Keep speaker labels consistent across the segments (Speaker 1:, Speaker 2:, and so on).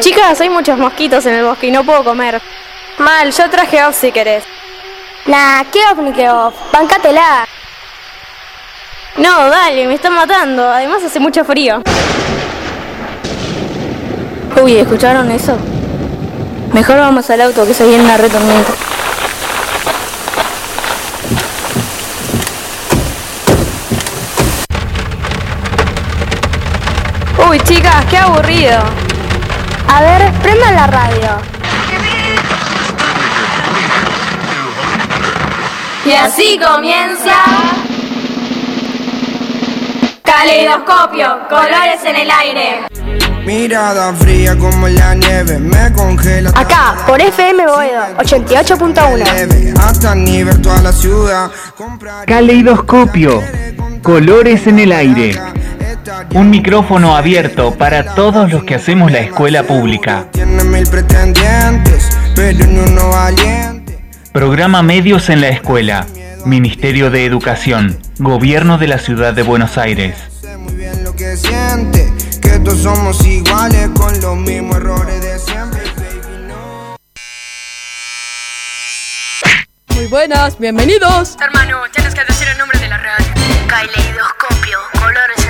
Speaker 1: Chicas, hay muchos mosquitos en el bosque y no puedo comer. Mal, yo traje off si querés.
Speaker 2: Nah, qué off ni qué off. Bancátela.
Speaker 1: No, dale, me están matando. Además hace mucho frío. Uy, ¿escucharon eso? Mejor vamos al auto que se viene una retormenta. Uy, chicas, qué aburrido.
Speaker 2: A ver, prendan la radio.
Speaker 3: Y así comienza. Caleidoscopio, colores en el aire.
Speaker 4: Mirada fría como la nieve, me congela.
Speaker 2: Acá, por FM Boedo, 88.1.
Speaker 4: Hasta nivel toda la ciudad.
Speaker 5: Caleidoscopio, colores en el aire. Un micrófono abierto para todos los que hacemos la escuela pública.
Speaker 4: Tiene mil pretendientes, pero ni uno valiente.
Speaker 5: Programa Medios en la Escuela. Ministerio de Educación. Gobierno de la Ciudad de Buenos Aires.
Speaker 4: Muy bien lo que siente, que todos somos iguales con los mismos errores de siempre. baby, no.
Speaker 6: Muy buenas, bienvenidos.
Speaker 7: Hermano, tienes que decir el nombre de la radio. Caleidoscopio, colores.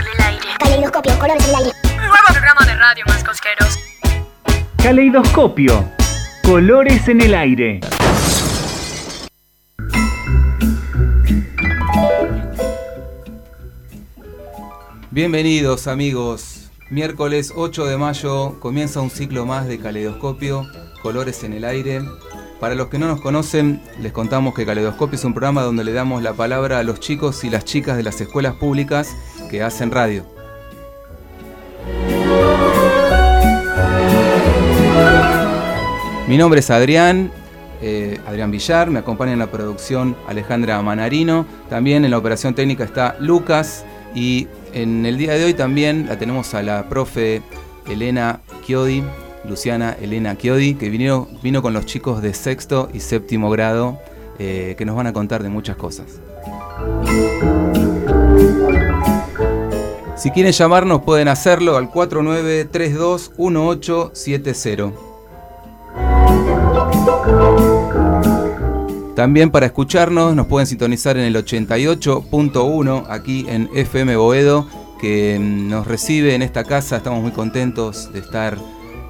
Speaker 2: Caleidoscopio, colores en el aire.
Speaker 7: Nuevo programa de radio más cosqueros.
Speaker 5: Caleidoscopio, colores en el aire.
Speaker 8: Bienvenidos amigos. Miércoles 8 de mayo comienza un ciclo más de Caleidoscopio, Colores en el Aire. Para los que no nos conocen, les contamos que Caleidoscopio es un programa donde le damos la palabra a los chicos y las chicas de las escuelas públicas que hacen radio. Mi nombre es Adrián, eh, Adrián Villar, me acompaña en la producción Alejandra Manarino, también en la operación técnica está Lucas y en el día de hoy también la tenemos a la profe Elena Chiodi, Luciana Elena Chiodi, que vino, vino con los chicos de sexto y séptimo grado eh, que nos van a contar de muchas cosas. Si quieren llamarnos pueden hacerlo al 49321870. También para escucharnos nos pueden sintonizar en el 88.1 aquí en FM Boedo, que mm, nos recibe en esta casa. Estamos muy contentos de estar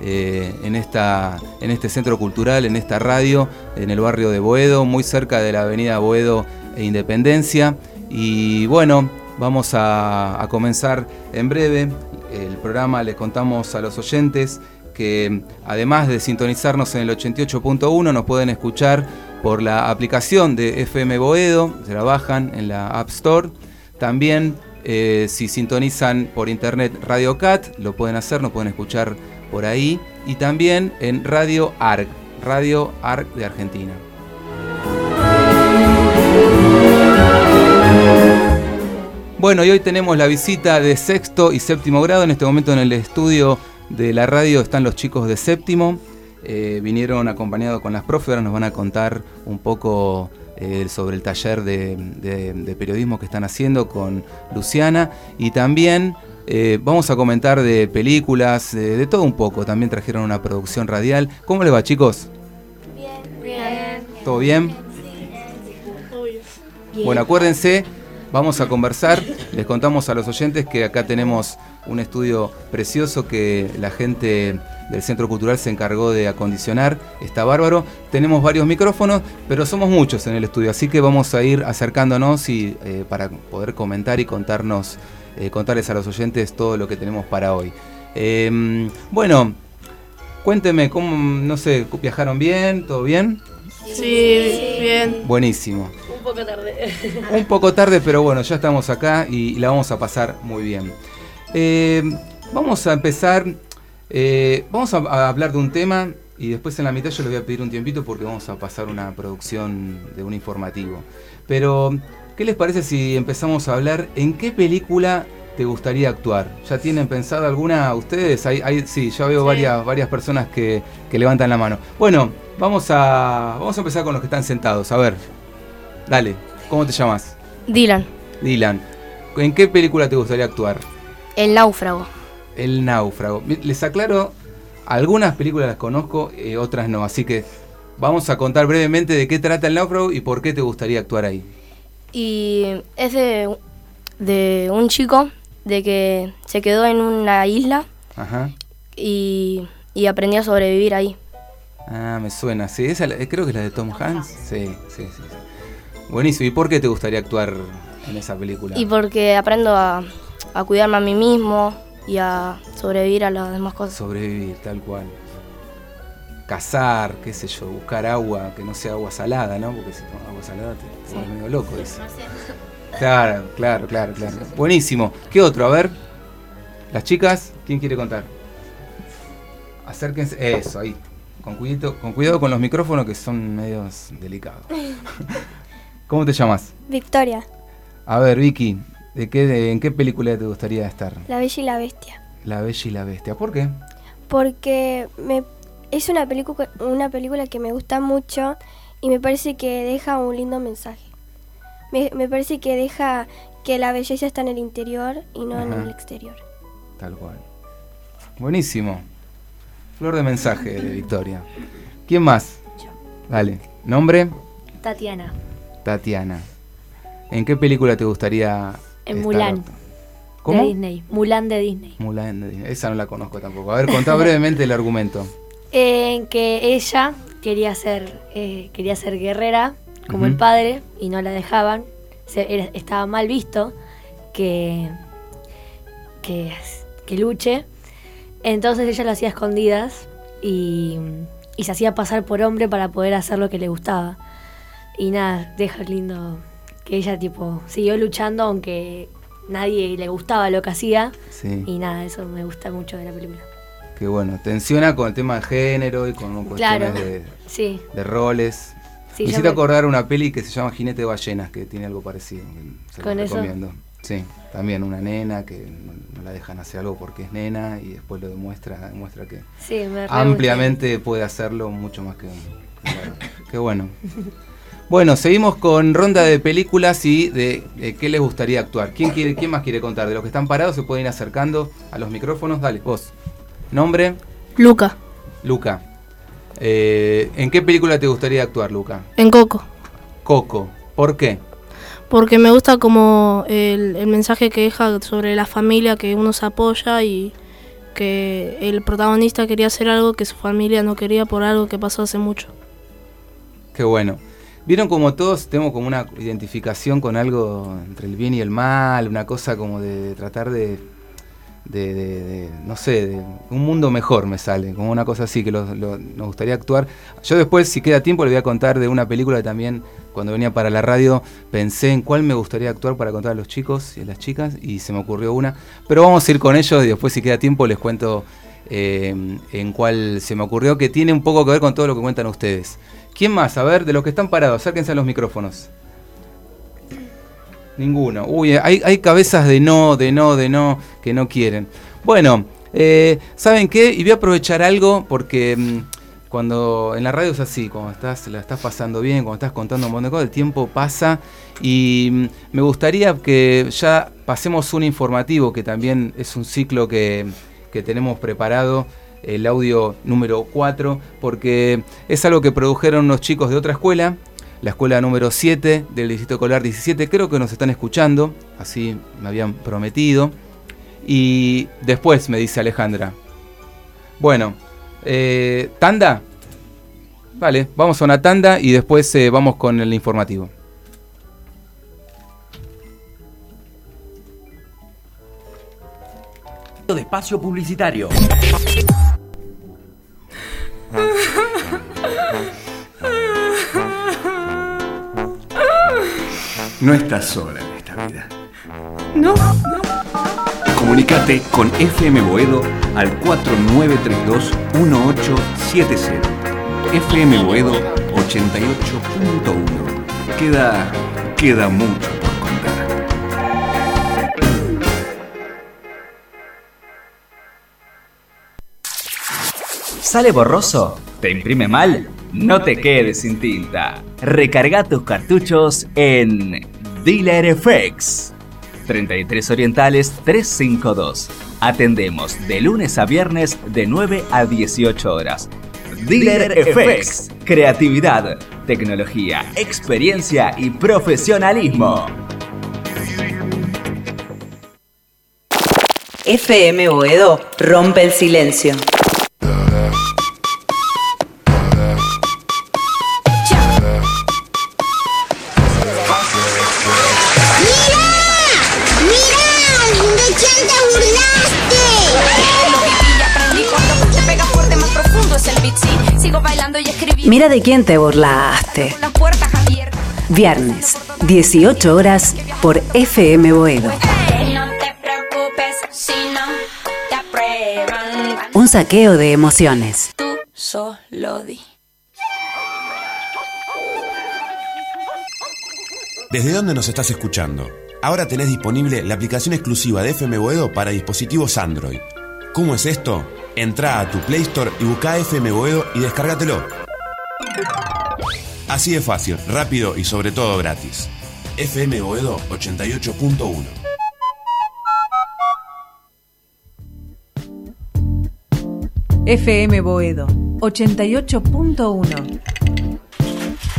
Speaker 8: eh, en, esta, en este centro cultural, en esta radio, en el barrio de Boedo, muy cerca de la avenida Boedo e Independencia. Y bueno, vamos a, a comenzar en breve el programa. Les contamos a los oyentes que además de sintonizarnos en el 88.1 nos pueden escuchar por la aplicación de FM Boedo, se la bajan en la App Store. También eh, si sintonizan por internet Radio Cat, lo pueden hacer, nos pueden escuchar por ahí. Y también en Radio ARC, Radio ARC de Argentina. Bueno, y hoy tenemos la visita de sexto y séptimo grado. En este momento en el estudio de la radio están los chicos de séptimo. Eh, vinieron acompañados con las profes, ahora nos van a contar un poco eh, sobre el taller de, de- de periodismo que están haciendo con Luciana. Y también eh, vamos a comentar de películas, de, todo un poco. También trajeron una producción radial. ¿Cómo les va, chicos?
Speaker 3: Bien.
Speaker 8: ¿Todo bien? Bueno, acuérdense, vamos a conversar. Les contamos a los oyentes que acá tenemos un estudio precioso que la gente del Centro Cultural se encargó de acondicionar. Está bárbaro. Tenemos varios micrófonos, pero somos muchos en el estudio, así que vamos a ir acercándonos y eh, para poder comentar y contarnos, eh, contarles a los oyentes todo lo que tenemos para hoy. Em, bueno, cuénteme, ¿cómo, no sé, viajaron bien? ¿Todo bien?
Speaker 6: Sí, bien.
Speaker 8: Buenísimo.
Speaker 6: Un poco tarde.
Speaker 8: Un poco tarde, pero bueno, ya estamos acá y la vamos a pasar muy bien. Eh, vamos a empezar, eh, vamos a, a hablar de un tema y después en la mitad yo les voy a pedir un tiempito porque vamos a pasar una producción de un informativo. Pero, ¿qué les parece si empezamos a hablar en qué película te gustaría actuar? ¿Ya tienen pensado alguna ustedes? Hay, hay- sí, ya veo varias, varias personas que, que levantan la mano. Bueno, vamos a, vamos a empezar con los que están sentados. A ver, dale, ¿cómo te llamas?
Speaker 1: Dylan,
Speaker 8: Dylan, ¿en qué película te gustaría actuar?
Speaker 1: El náufrago.
Speaker 8: El náufrago. Les aclaro Algunas películas las conozco, eh, otras no, así que vamos a contar brevemente de qué trata el náufrago y por qué te gustaría actuar ahí.
Speaker 1: Y es de, de un chico de que se quedó en una isla
Speaker 8: Ajá.
Speaker 1: y, y aprendió a sobrevivir ahí.
Speaker 8: Ah, me suena. Sí, esa eh, creo que es la de Tom Hanks. Sí, sí, sí. sí. Buenísimo. ¿Y por qué te gustaría actuar en esa película?
Speaker 1: Y porque aprendo a, a cuidarme a mí mismo y a sobrevivir a las demás cosas.
Speaker 8: Sobrevivir, tal cual. Cazar, qué sé yo, buscar agua que no sea agua salada, ¿no? Porque si tomas agua salada te, te vuelves medio loco. dice. Claro, claro, claro, claro. Buenísimo. ¿Qué otro? A ver. Las chicas, ¿quién quiere contar? Acérquense. Eso, ahí. Con cuidado, con cuidado con los micrófonos que son medios delicados. ¿Cómo te llamas?
Speaker 2: Victoria,
Speaker 8: A ver, Vicky, ¿de qué, de- ¿en qué película te gustaría estar?
Speaker 2: La Bella y la Bestia.
Speaker 8: La Bella y la Bestia. ¿Por qué?
Speaker 2: Porque me, es una película, una película que me gusta mucho y me parece que deja un lindo mensaje. Me, me parece que deja que la belleza está en el interior y no en el exterior.
Speaker 8: Tal cual. Buenísimo. Flor de mensaje de Victoria. ¿Quién más? Dale. ¿Nombre?
Speaker 9: Tatiana.
Speaker 8: Tatiana. ¿En qué película te gustaría
Speaker 9: En? Mulan.
Speaker 8: ¿Cómo?
Speaker 9: De Disney. Mulan de Disney.
Speaker 8: Mulan de Disney. Esa no la conozco tampoco. A ver, contá brevemente el argumento.
Speaker 9: En que ella quería ser, eh, quería ser guerrera, como el padre, y no la dejaban. Se- era- estaba mal visto que, que, que luche. Entonces ella lo hacía escondidas y, y se hacía pasar por hombre para poder hacer lo que le gustaba. Y nada, deja lindo que ella tipo siguió luchando aunque nadie le gustaba lo que hacía.
Speaker 8: Sí.
Speaker 9: Y nada, eso me gusta mucho de la película.
Speaker 8: Que bueno, tensiona con el tema de género y con cuestiones
Speaker 9: Claro.
Speaker 8: de,
Speaker 9: Sí.
Speaker 8: de roles.
Speaker 9: Sí,
Speaker 8: me
Speaker 9: yo
Speaker 8: hiciste
Speaker 9: me-
Speaker 8: acordar una peli que se llama Jinete de Ballenas, que tiene algo parecido. Se
Speaker 9: ¿Con
Speaker 8: lo
Speaker 9: eso?
Speaker 8: recomiendo. Sí, también una nena que no, no la dejan hacer algo porque es nena y después lo demuestra, demuestra que ampliamente puede hacerlo mucho más que claro. Qué bueno. Bueno, seguimos con ronda de películas y de, de qué les gustaría actuar. ¿Quién, quiere, ¿Quién más quiere contar? De los que están parados se pueden ir acercando a los micrófonos. Dale, vos. Nombre,
Speaker 1: Luca,
Speaker 8: Luca. Eh, ¿En qué película te gustaría actuar, Luca?
Speaker 10: En Coco.
Speaker 8: Coco. ¿Por qué?
Speaker 10: Porque me gusta como el, el mensaje que deja sobre la familia, que uno se apoya y que el protagonista quería hacer algo que su familia no quería por algo que pasó hace mucho.
Speaker 8: Qué bueno. Vieron como todos tenemos como una identificación con algo entre el bien y el mal, una cosa como de, tratar de, de, de- de, no sé, de un mundo mejor me sale, como una cosa así que nos gustaría actuar. Yo después, si queda tiempo, le voy a contar de una película que también cuando venía para la radio pensé en cuál me gustaría actuar para contar a los chicos y a las chicas y se me ocurrió una. Pero vamos a ir con ellos y después si queda tiempo les cuento eh, en cuál se me ocurrió, que tiene un poco que ver con todo lo que cuentan ustedes. ¿Quién más? A ver, de los que están parados, acérquense a los micrófonos. Ninguno. Uy, hay, hay cabezas de no, de no, de no, que no quieren. Bueno, eh, ¿saben qué? Y voy a aprovechar algo porque mm, cuando en la radio es así, cuando estás, la estás pasando bien, cuando estás contando un montón de cosas, el tiempo pasa y mm, me gustaría que ya pasemos un informativo, que también es un ciclo que, que tenemos preparado, el audio número 4, porque es algo que produjeron unos chicos de otra escuela, la escuela número 7 del Distrito Escolar 17, creo que nos están escuchando, así me habían prometido. Y después me dice Alejandra. Bueno, eh, ¿tanda? Vale, vamos a una tanda y después eh, vamos con el informativo.
Speaker 11: De espacio publicitario.
Speaker 12: No estás sola en esta vida.
Speaker 6: No.
Speaker 12: Comunicate con FM Boedo al 4932-1870. FM Boedo 88.1. Queda, queda mucho
Speaker 11: ¿Sale borroso? ¿Te imprime mal? No te quedes sin tinta. Recarga tus cartuchos en Dealer FX. 33 Orientales 352. Atendemos de lunes a viernes de 9 a 18 horas. Dealer FX. Creatividad, tecnología, experiencia y profesionalismo.
Speaker 13: FM Boedo rompe el silencio. Mira de quién te burlaste.
Speaker 3: Las puertas abiertas.
Speaker 13: Viernes, 18 horas por FM Boedo.
Speaker 3: No te preocupes si no te aprueban.
Speaker 13: Un saqueo de emociones.
Speaker 3: Tú solo di.
Speaker 14: ¿Desde dónde nos estás escuchando? Ahora tenés disponible la aplicación exclusiva de FM Boedo para dispositivos Android. ¿Cómo es esto? Entrá a tu Play Store y busca FM Boedo y descárgatelo. Así de fácil, rápido y sobre todo gratis. FM Boedo 88.1
Speaker 15: FM Boedo 88.1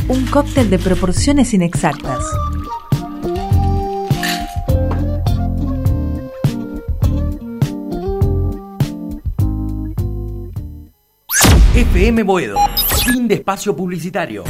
Speaker 15: Un cóctel de proporciones inexactas.
Speaker 16: FM Boedo. Fin de espacio publicitario.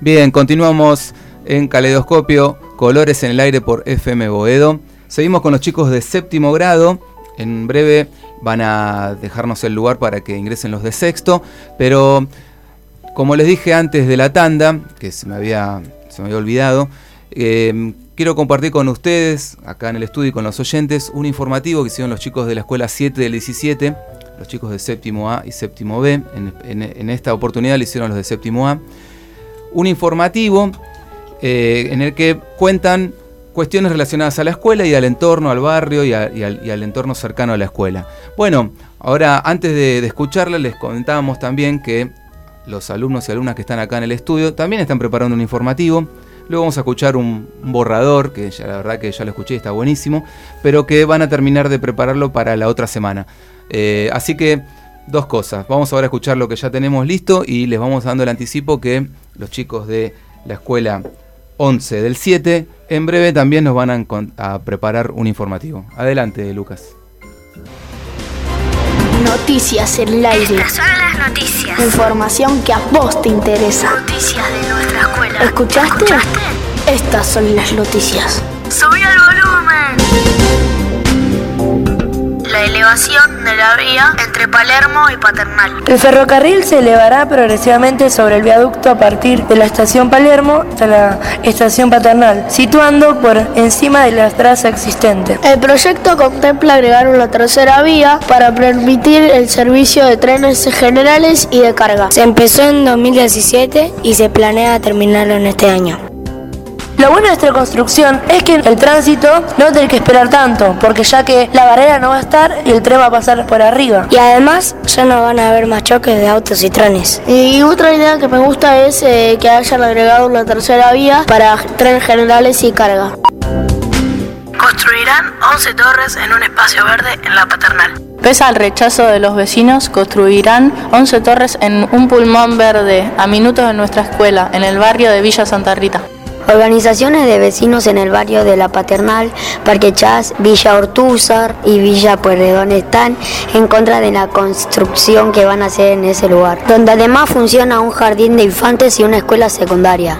Speaker 8: Bien, continuamos en Caleidoscopio, Colores en el aire por FM Boedo. Seguimos con los chicos de séptimo grado. En breve van a dejarnos el lugar para que ingresen los de sexto. Pero como les dije antes de la tanda, que se me había, se me había olvidado, eh, quiero compartir con ustedes, acá en el estudio y con los oyentes, un informativo que hicieron los chicos de la escuela 7 del 17, los chicos de séptimo A y séptimo B. En, esta oportunidad lo hicieron los de séptimo A. Un informativo eh, en el que cuentan cuestiones relacionadas a la escuela y al entorno, al barrio y al entorno cercano a la escuela. Bueno, ahora antes de, de escucharla les comentábamos también que los alumnos y alumnas que están acá en el estudio también están preparando un informativo. Luego vamos a escuchar un, borrador, que ya, la verdad que ya lo escuché está buenísimo, pero que van a terminar de prepararlo para la otra semana. Eh, así que dos cosas. Vamos ahora a escuchar lo que ya tenemos listo y les vamos dando el anticipo que los chicos de la escuela 11 del 7 en breve también nos van a, a preparar un informativo. Adelante, Lucas.
Speaker 17: Noticias en el aire.
Speaker 7: Estas son las noticias.
Speaker 17: Información que a vos te interesa.
Speaker 7: Noticias de nuestra escuela.
Speaker 17: ¿Escuchaste? Estas son las noticias.
Speaker 7: Subí el volumen. La elevación de la vía entre Palermo y Paternal.
Speaker 18: El ferrocarril se elevará progresivamente sobre el viaducto a partir de la estación Palermo hasta la estación Paternal, situando por encima de la traza existente.
Speaker 17: El proyecto contempla agregar una tercera vía para permitir el servicio de trenes generales y de carga.
Speaker 1: Se empezó en 2017 y se planea terminarlo en este año.
Speaker 18: Lo bueno de esta construcción es que el tránsito no tiene que esperar tanto, porque ya que la barrera no va a estar y el tren va a pasar por arriba.
Speaker 1: Y además ya no van a haber más choques de autos y trenes.
Speaker 17: Y otra idea que me gusta es eh, que hayan agregado una tercera vía para trenes generales y carga.
Speaker 7: Construirán 11 torres en un espacio verde en la Paternal.
Speaker 19: Pese al rechazo de los vecinos, construirán 11 torres en un pulmón verde a minutos de nuestra escuela, en el barrio de Villa Santa Rita.
Speaker 1: Organizaciones de vecinos en el barrio de La Paternal, Parque Chas, Villa Ortúzar y Villa Pueyrredón están en contra de la construcción que van a hacer en ese lugar, donde además funciona un jardín de infantes y una escuela secundaria.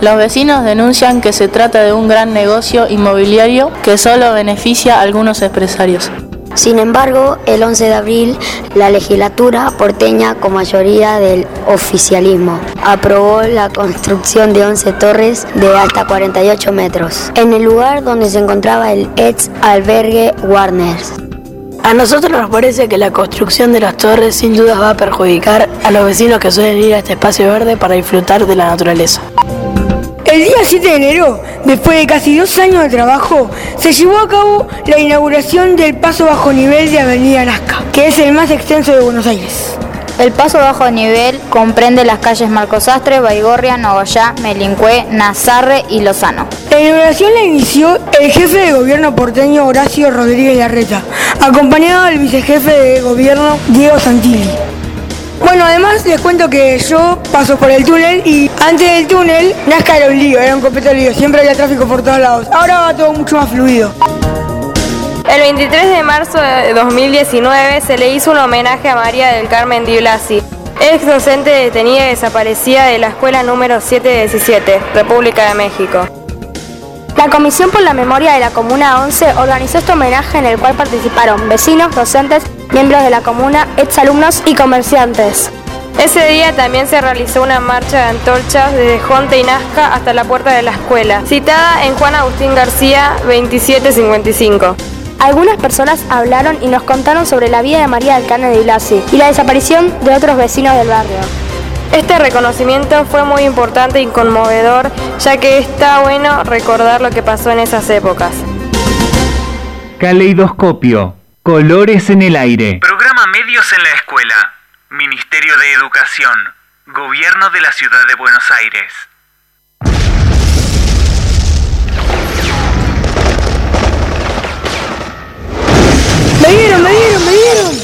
Speaker 19: Los vecinos denuncian que se trata de un gran negocio inmobiliario que solo beneficia a algunos empresarios.
Speaker 1: Sin embargo, el 11 de abril, la legislatura porteña, con mayoría del oficialismo, aprobó la construcción de 11 torres de hasta 48 metros, en el lugar donde se encontraba el ex albergue Warner.
Speaker 18: A nosotros nos parece que la construcción de las torres sin duda va a perjudicar a los vecinos que suelen ir a este espacio verde para disfrutar de la naturaleza.
Speaker 20: El día 7 de enero, después de casi dos años de trabajo, se llevó a cabo la inauguración del paso bajo nivel de Avenida Nazca, que es el más extenso de Buenos Aires.
Speaker 21: El paso bajo nivel comprende las calles Marcos Astre, Baigorria, Nogoyá, Melincué, Nazarre y Lozano.
Speaker 20: La inauguración la inició el jefe de gobierno porteño Horacio Rodríguez Larreta, acompañado del vicejefe de gobierno Diego Santilli. Bueno, además les cuento que yo paso por el túnel y antes del túnel Nazca era un lío, era un completo lío, siempre había tráfico por todos lados. Ahora va todo mucho más fluido.
Speaker 22: El 23 de marzo de 2019 se le hizo un homenaje a María del Carmen Di Blasi, ex docente detenida y desaparecida de la escuela número 717, República de México.
Speaker 23: La Comisión por la Memoria de la Comuna 11 organizó este homenaje en el cual participaron vecinos, docentes, miembros de la comuna, exalumnos y comerciantes.
Speaker 22: Ese día también se realizó una marcha de antorchas desde Jonte y Nazca hasta la puerta de la escuela, citada en Juan Agustín García 2755.
Speaker 23: Algunas personas hablaron y nos contaron sobre la vida de María del Carmen de Blasi y la desaparición de otros vecinos del barrio.
Speaker 22: Este reconocimiento fue muy importante y conmovedor, ya que está bueno recordar lo que pasó en esas épocas.
Speaker 5: Caleidoscopio. Colores en el aire. Programa Medios en la Escuela. Ministerio de Educación. Gobierno de la Ciudad de Buenos Aires.
Speaker 20: ¡Me dieron, me dieron, me dieron!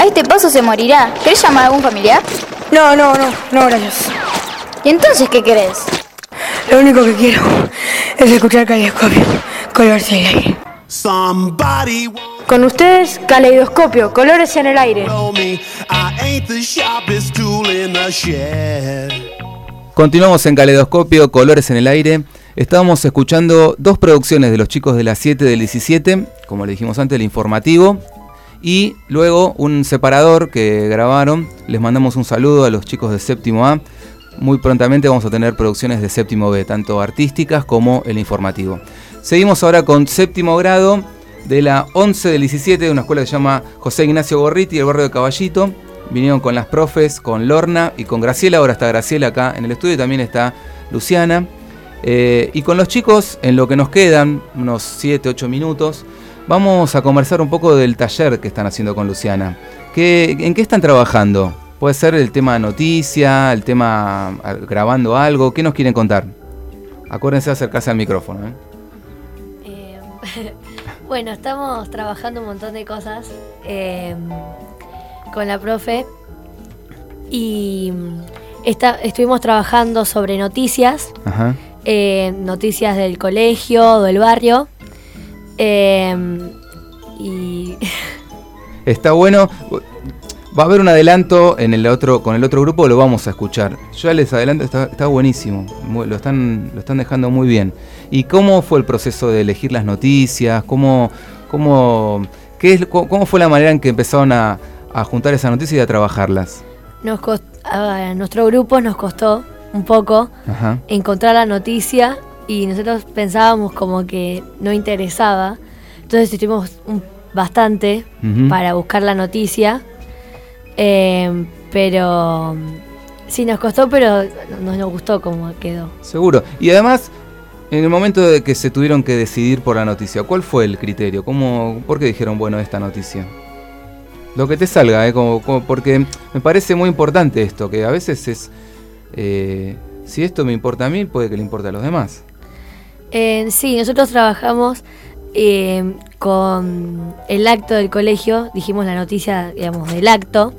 Speaker 21: A este paso se morirá. ¿Querés llamar a algún familiar?
Speaker 20: No, no, no, no, gracias.
Speaker 21: ¿Y entonces qué querés?
Speaker 20: Lo único que quiero es escuchar Caleidoscopio, colgarse el aire.
Speaker 23: Con ustedes, Caleidoscopio, colores en el aire.
Speaker 8: Continuamos en Caleidoscopio, Colores en el Aire. Estábamos escuchando dos producciones de los chicos de las 7 del 17, como le dijimos antes, el informativo, y luego un separador que grabaron. Les mandamos un saludo a los chicos de séptimo A. Muy prontamente vamos a tener producciones de séptimo B, tanto artísticas como el informativo. Seguimos ahora con séptimo grado de la 11 del 17, de una escuela que se llama José Ignacio Gorriti, el barrio de Caballito. Vinieron con las profes, con Lorna y con Graciela. Ahora está Graciela acá en el estudio y también está Luciana. Eh, y con los chicos, en lo que nos quedan, unos 7, 8 minutos, vamos a conversar un poco del taller que están haciendo con Luciana. ¿Qué, ¿En qué están trabajando? Puede ser el tema noticia, el tema ah, grabando algo. ¿Qué nos quieren contar? Acuérdense de acercarse al micrófono. ¿eh?
Speaker 9: Bueno, estamos trabajando un montón de cosas eh, con la profe y está- estuvimos trabajando sobre noticias,
Speaker 8: Ajá.
Speaker 9: eh, noticias del colegio, del barrio. eh, y
Speaker 8: Está bueno. Va a haber un adelanto en el otro, con el otro grupo, lo vamos a escuchar. Yo les adelanto, está, está buenísimo. Lo, están, lo están dejando muy bien. ¿Y cómo fue el proceso de elegir las noticias? ¿Cómo, cómo, qué es, cómo, fue la manera en que empezaron a, a juntar esas noticias y a trabajarlas?
Speaker 9: nos cost- a nuestro grupo nos costó un poco
Speaker 8: Ajá.
Speaker 9: encontrar la noticia y nosotros pensábamos como que no interesaba. Entonces estuvimos un- bastante para buscar la noticia. Eh, pero sí nos costó, pero no nos gustó cómo quedó.
Speaker 8: Seguro. Y además, en el momento de que se tuvieron que decidir por la noticia, ¿cuál fue el criterio? ¿Cómo, ¿Por qué dijeron, bueno, esta noticia? Lo que te salga, ¿eh? Como- como- porque me parece muy importante esto, que a veces es, eh, si esto me importa a mí, puede que le importe a los demás.
Speaker 9: Eh, sí, nosotros trabajamos eh, con el acto del colegio, dijimos la noticia, digamos, del acto.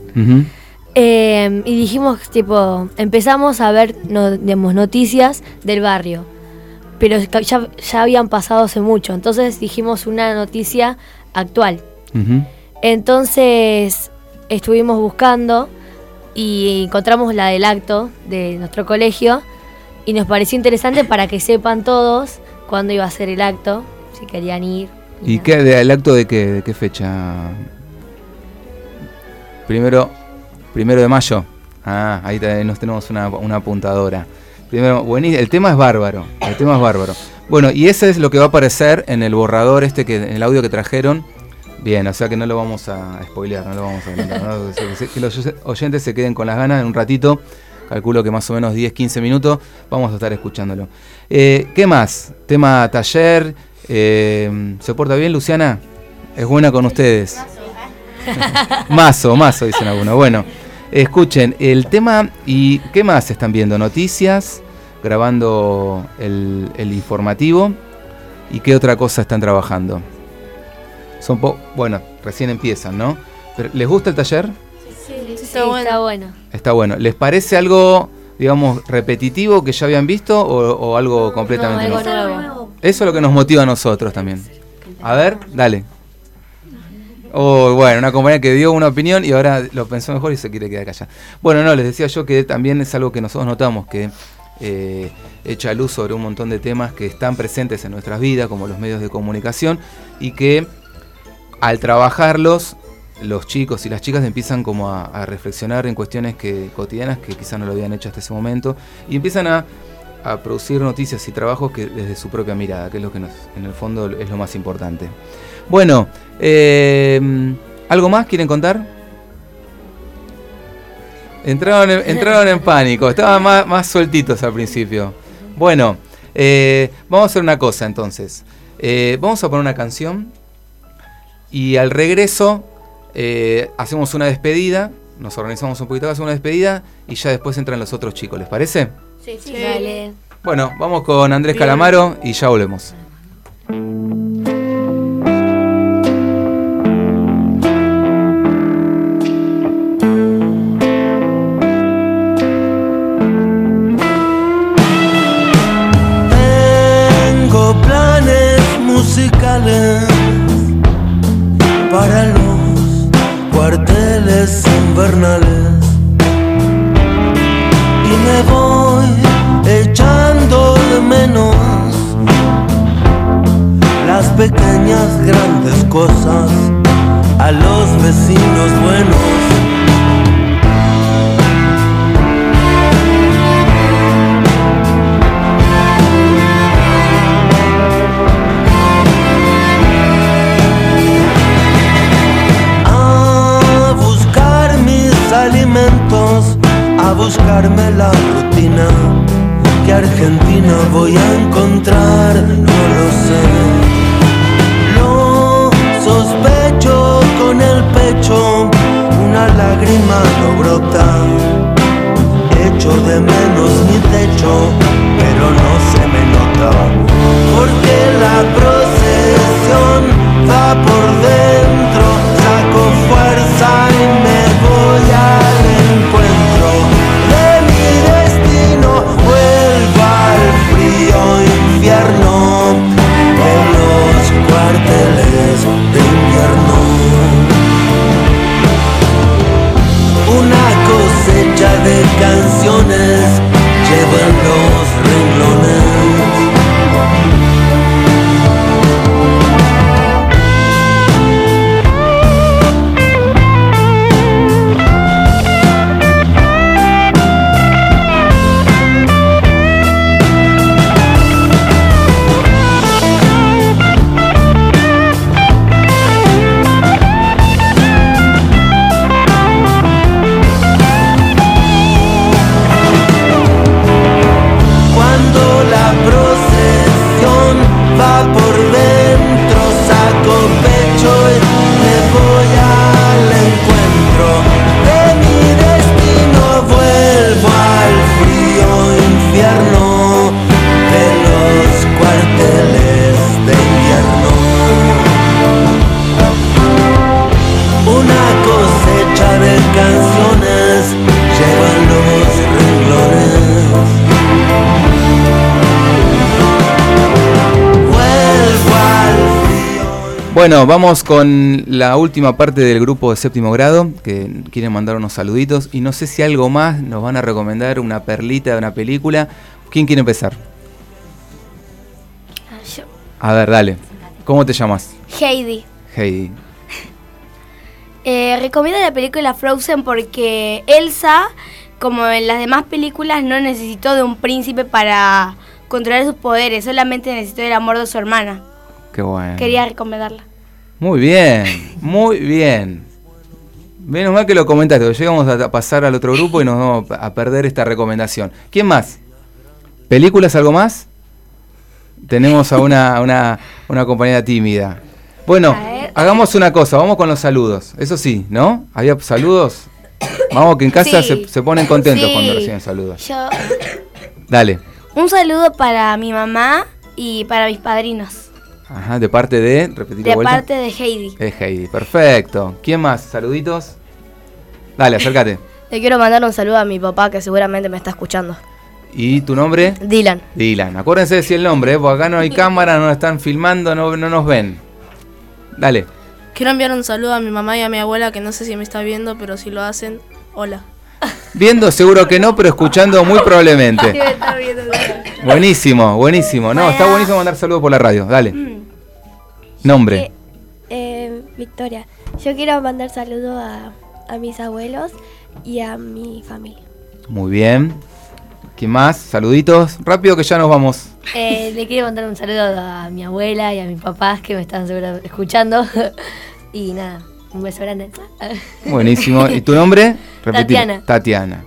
Speaker 9: Eh, y dijimos, tipo, empezamos a ver no- digamos, noticias del barrio, pero ya, ya habían pasado hace mucho, entonces dijimos una noticia actual. Entonces estuvimos buscando y encontramos la del acto de nuestro colegio y nos pareció interesante para que sepan todos cuándo iba a ser el acto, si querían ir.
Speaker 8: ¿Y qué, el acto de qué, de qué fecha? Primero, primero de mayo. Ah, ahí nos tenemos una, una apuntadora. Primero, buení- el tema es bárbaro. El tema es bárbaro. Bueno, y ese es lo que va a aparecer en el borrador este que, en el audio que trajeron. Bien, o sea que no lo vamos a spoilear, no lo vamos a. Que los oyentes se queden con las ganas en un ratito. Calculo que más o menos 10, 15 minutos vamos a estar escuchándolo. Eh, ¿Qué más? Tema taller. eh, ¿Se porta bien, Luciana? Es buena con ustedes. mazo, mazo, dicen algunos. Bueno, escuchen, el tema y ¿qué más están viendo? Noticias, grabando el, el informativo y qué otra cosa están trabajando. Son po- bueno, recién empiezan, ¿no? Pero, ¿Les gusta el taller?
Speaker 9: Sí, está, bueno. está bueno.
Speaker 8: Está bueno. ¿Les parece algo, digamos, repetitivo que ya habían visto o, o algo completamente
Speaker 9: algo
Speaker 8: nuevo?
Speaker 9: nuevo.
Speaker 8: Eso es lo que nos motiva a nosotros también. A ver, dale. Oh, bueno, una compañía que dio una opinión y ahora lo pensó mejor y se quiere quedar callada. Bueno, no, les decía yo que también es algo que nosotros notamos, que eh, echa luz sobre un montón de temas que están presentes en nuestras vidas, como los medios de comunicación, y que al trabajarlos, los chicos y las chicas empiezan como a, a reflexionar en cuestiones que, cotidianas que quizás no lo habían hecho hasta ese momento, y empiezan a, a producir noticias y trabajos que desde su propia mirada, que es lo que nos, en el fondo es lo más importante. Bueno, eh, ¿algo más quieren contar? Entraron en, entraron en pánico, estaban más, más sueltitos al principio. Bueno, eh, vamos a hacer una cosa entonces. Eh, vamos a poner una canción y al regreso eh, hacemos una despedida, nos organizamos un poquito, hacemos una despedida y ya después entran los otros chicos, ¿les parece?
Speaker 9: Sí, sí. Dale.
Speaker 8: Bueno, vamos con Andrés Calamaro y ya volvemos. Bueno, vamos con la última parte del grupo de séptimo grado, que quieren mandar unos saluditos. Y no sé si algo más nos van a recomendar, una perlita de una película. ¿Quién quiere empezar?
Speaker 23: Yo.
Speaker 8: A ver, dale. ¿Cómo te llamas?
Speaker 23: Heidi.
Speaker 8: Heidi.
Speaker 23: Eh, recomiendo la película Frozen porque Elsa, como en las demás películas, no necesitó de un príncipe para controlar sus poderes, solamente necesitó el amor de su hermana.
Speaker 8: Qué bueno.
Speaker 23: Quería recomendarla.
Speaker 8: Muy bien, muy bien. Menos mal que lo comentaste, llegamos a pasar al otro grupo y nos vamos a perder esta recomendación. ¿Quién más? ¿Películas algo más? Tenemos a una, una, una compañera tímida. Bueno. Hagamos una cosa, vamos con los saludos. Eso sí, ¿no? ¿Había saludos? Vamos, que en casa
Speaker 23: Sí.
Speaker 8: se, se ponen contentos
Speaker 23: Sí.
Speaker 8: cuando reciben saludos.
Speaker 23: Yo,
Speaker 8: Dale.
Speaker 23: un saludo para mi mamá y para mis padrinos.
Speaker 8: Ajá, de parte de. Repetir
Speaker 23: De parte de Heidi.
Speaker 8: Es Heidi, perfecto. ¿Quién más? ¿Saluditos? Dale, acércate.
Speaker 23: Le quiero mandar un saludo a mi papá que seguramente me está escuchando.
Speaker 8: ¿Y tu nombre?
Speaker 23: Dylan.
Speaker 8: Dylan. Acuérdense de decir el nombre, ¿eh? porque acá no hay cámara, no nos están filmando, no, no nos ven. Dale.
Speaker 24: Quiero enviar un saludo a mi mamá y a mi abuela, que no sé si me está viendo, pero si lo hacen, hola.
Speaker 8: Viendo seguro que no, pero escuchando muy probablemente. Buenísimo, buenísimo. No, está buenísimo mandar saludos por la radio. Dale. Nombre.
Speaker 25: Eh, Victoria, yo quiero mandar saludos a, a mis abuelos y a mi familia.
Speaker 8: Muy bien. ¿Quién más? Saluditos. Rápido que ya nos vamos.
Speaker 9: Eh, le quiero mandar un saludo a mi abuela y a mis papás que me están seguro escuchando. y nada, un beso grande.
Speaker 8: Buenísimo. ¿Y tu nombre? Repetir.
Speaker 9: Tatiana.
Speaker 8: Tatiana.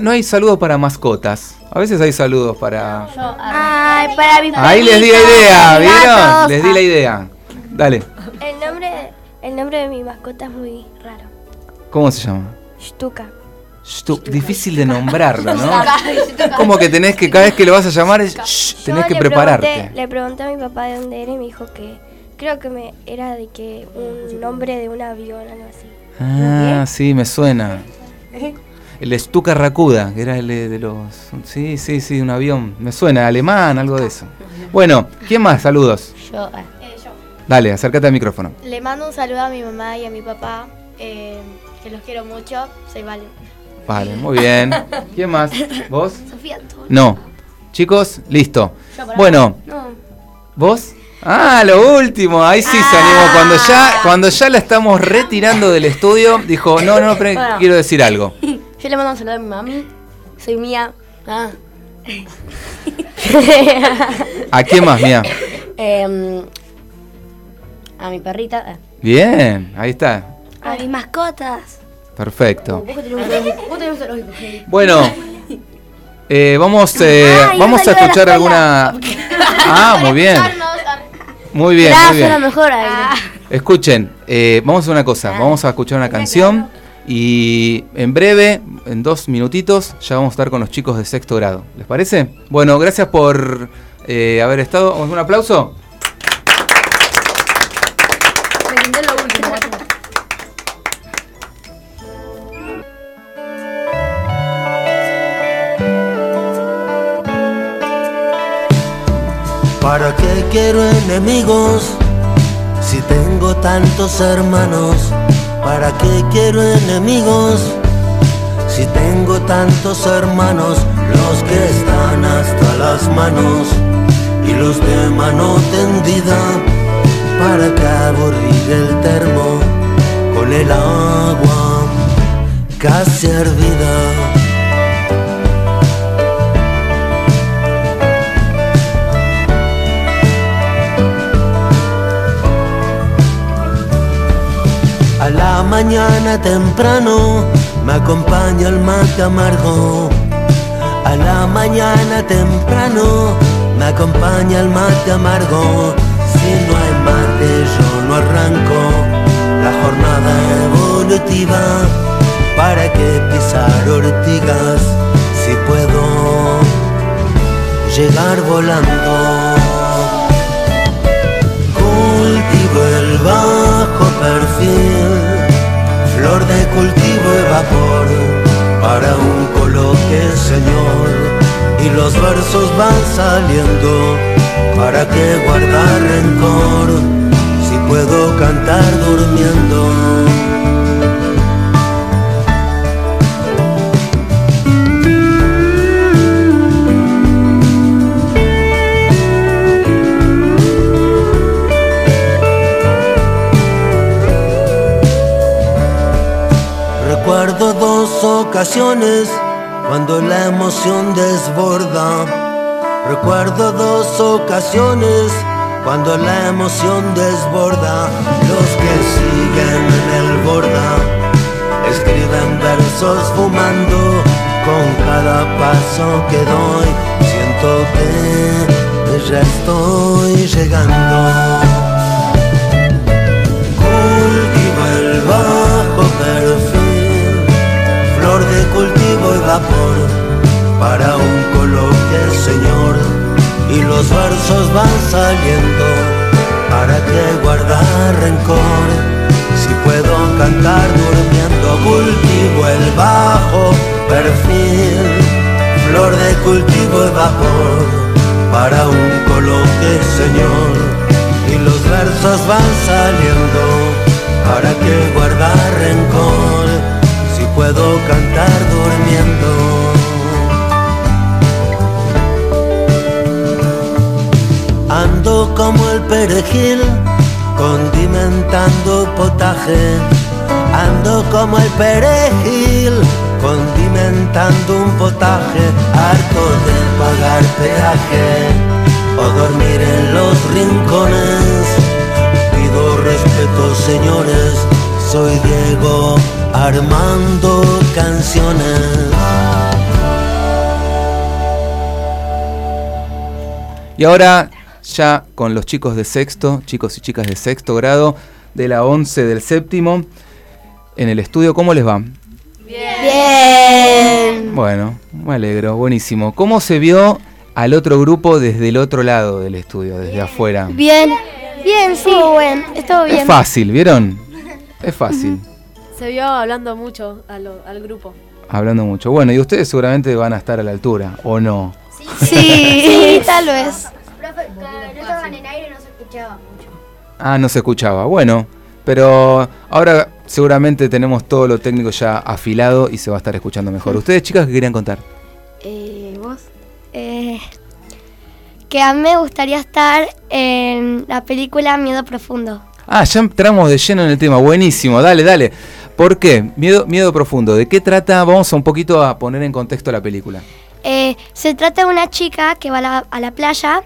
Speaker 8: No hay saludos para mascotas. A veces hay saludos para...
Speaker 23: Ay, para mi
Speaker 8: Ahí les di la idea, ¿vieron? Les di la idea. Dale.
Speaker 25: El nombre, el nombre de mi mascota es muy raro.
Speaker 8: ¿Cómo se llama?
Speaker 25: Stuka.
Speaker 8: Shtu- Difícil de nombrarlo, ¿no? Como que tenés que, cada vez que lo vas a llamar, es, shh, tenés
Speaker 25: Yo
Speaker 8: que
Speaker 25: le
Speaker 8: prepararte.
Speaker 25: Pregunté, le pregunté a mi papá de dónde era y me dijo que creo que me era de que un nombre de un avión, algo así.
Speaker 8: Ah, sí, me suena. El Stuka Rakuda, que era el de de los... Sí, sí, sí, un avión. Me suena, alemán, algo de eso. Bueno, ¿quién más? Saludos.
Speaker 23: Yo, eh,
Speaker 8: Dale, acércate al micrófono.
Speaker 23: Le mando un saludo a mi mamá y a mi papá, eh, que los quiero mucho. Soy Vale.
Speaker 8: Vale, muy bien. ¿Quién más? ¿Vos?
Speaker 23: Sofía Antonio.
Speaker 8: No. Chicos, listo. Bueno.
Speaker 23: No.
Speaker 8: ¿vos? Ah, lo último. Ahí sí se animó. Cuando ya, cuando ya la estamos retirando del estudio, dijo, no, no, pero
Speaker 23: Bueno.
Speaker 8: quiero decir algo.
Speaker 23: Yo le mando un saludo a mi mami. Soy Mía. Ah.
Speaker 8: ¿A quién más, mía?
Speaker 23: Em, a mi perrita. ah.
Speaker 8: Bien, ahí está.
Speaker 23: A mis mascotas.
Speaker 8: Perfecto. Bueno, eh, vamos, eh,
Speaker 23: Ah, y
Speaker 8: vamos a escuchar alguna. Ah, muy bien. Muy bien, muy bien.
Speaker 23: mejor ahí.
Speaker 8: Escuchen, eh, vamos a hacer una cosa. Vamos a escuchar una canción y en breve, en dos minutitos, ya vamos a estar con los chicos de sexto grado. ¿Les parece? Bueno, gracias por eh, haber estado. ¿Un aplauso?
Speaker 26: Quiero enemigos si tengo tantos hermanos? ¿Para qué quiero enemigos si tengo tantos hermanos? Los que están hasta las manos y los de mano tendida. ¿Para qué aburrir el termo con el agua casi hervida? La mañana temprano me acompaña el mate amargo. A la mañana temprano me acompaña el mate amargo. Si no hay mate yo no arranco la jornada evolutiva. ¿Para qué pisar ortigas si puedo llegar volando? El bajo perfil, flor de cultivo y vapor, para un coloque señor, y los versos van saliendo, para que guardar rencor, si puedo cantar durmiendo. Ocasiones cuando la emoción desborda. Recuerdo dos ocasiones cuando la emoción desborda. Los que siguen en el borda escriben versos fumando. Con cada paso que doy siento que ya estoy llegando. Coloque, Señor, y los versos van saliendo. ¿Para qué guardar rencor? Si puedo cantar durmiendo, cultivo el bajo perfil, flor de cultivo el vapor, para un coloque, Señor, y los versos van saliendo. ¿Para qué guardar rencor? Puedo cantar durmiendo. Ando como el perejil, condimentando potaje. Ando como el perejil, condimentando un potaje, harto de pagar peaje o dormir en los rincones. Pido respeto, señores, soy Diego Armando Canciones.
Speaker 8: Y ahora ya con los chicos de sexto, chicos y chicas de sexto grado, de la 11 del séptimo, en el estudio, ¿cómo les va?
Speaker 25: Bien.
Speaker 8: Bueno, me alegro, buenísimo. ¿Cómo se vio al otro grupo desde el otro lado del estudio, desde afuera?
Speaker 25: Bien. Bien, estuvo bueno. Estuvo bien.
Speaker 8: Es fácil, ¿vieron? Es fácil,
Speaker 27: Se vio hablando mucho lo- al grupo.
Speaker 8: hablando mucho. Bueno, y ustedes seguramente van a estar a la altura, ¿o no?
Speaker 25: Sí, sí, tal vez.
Speaker 23: Profe, no estaban en aire y no se escuchaba mucho.
Speaker 8: Ah, no se escuchaba. Bueno, pero ahora seguramente tenemos todo lo técnico ya afilado y se va a estar escuchando mejor. ¿Ustedes, chicas, qué querían contar?
Speaker 25: Eh, ¿Vos?
Speaker 23: Eh, que a mí me gustaría estar en la película Miedo Profundo.
Speaker 8: Ah, ya entramos de lleno en el tema. Buenísimo, dale, dale. ¿Por qué? Miedo, miedo profundo. ¿De qué trata? Vamos un poquito a poner en contexto la película.
Speaker 23: Eh, se trata de una chica que va a la, a la playa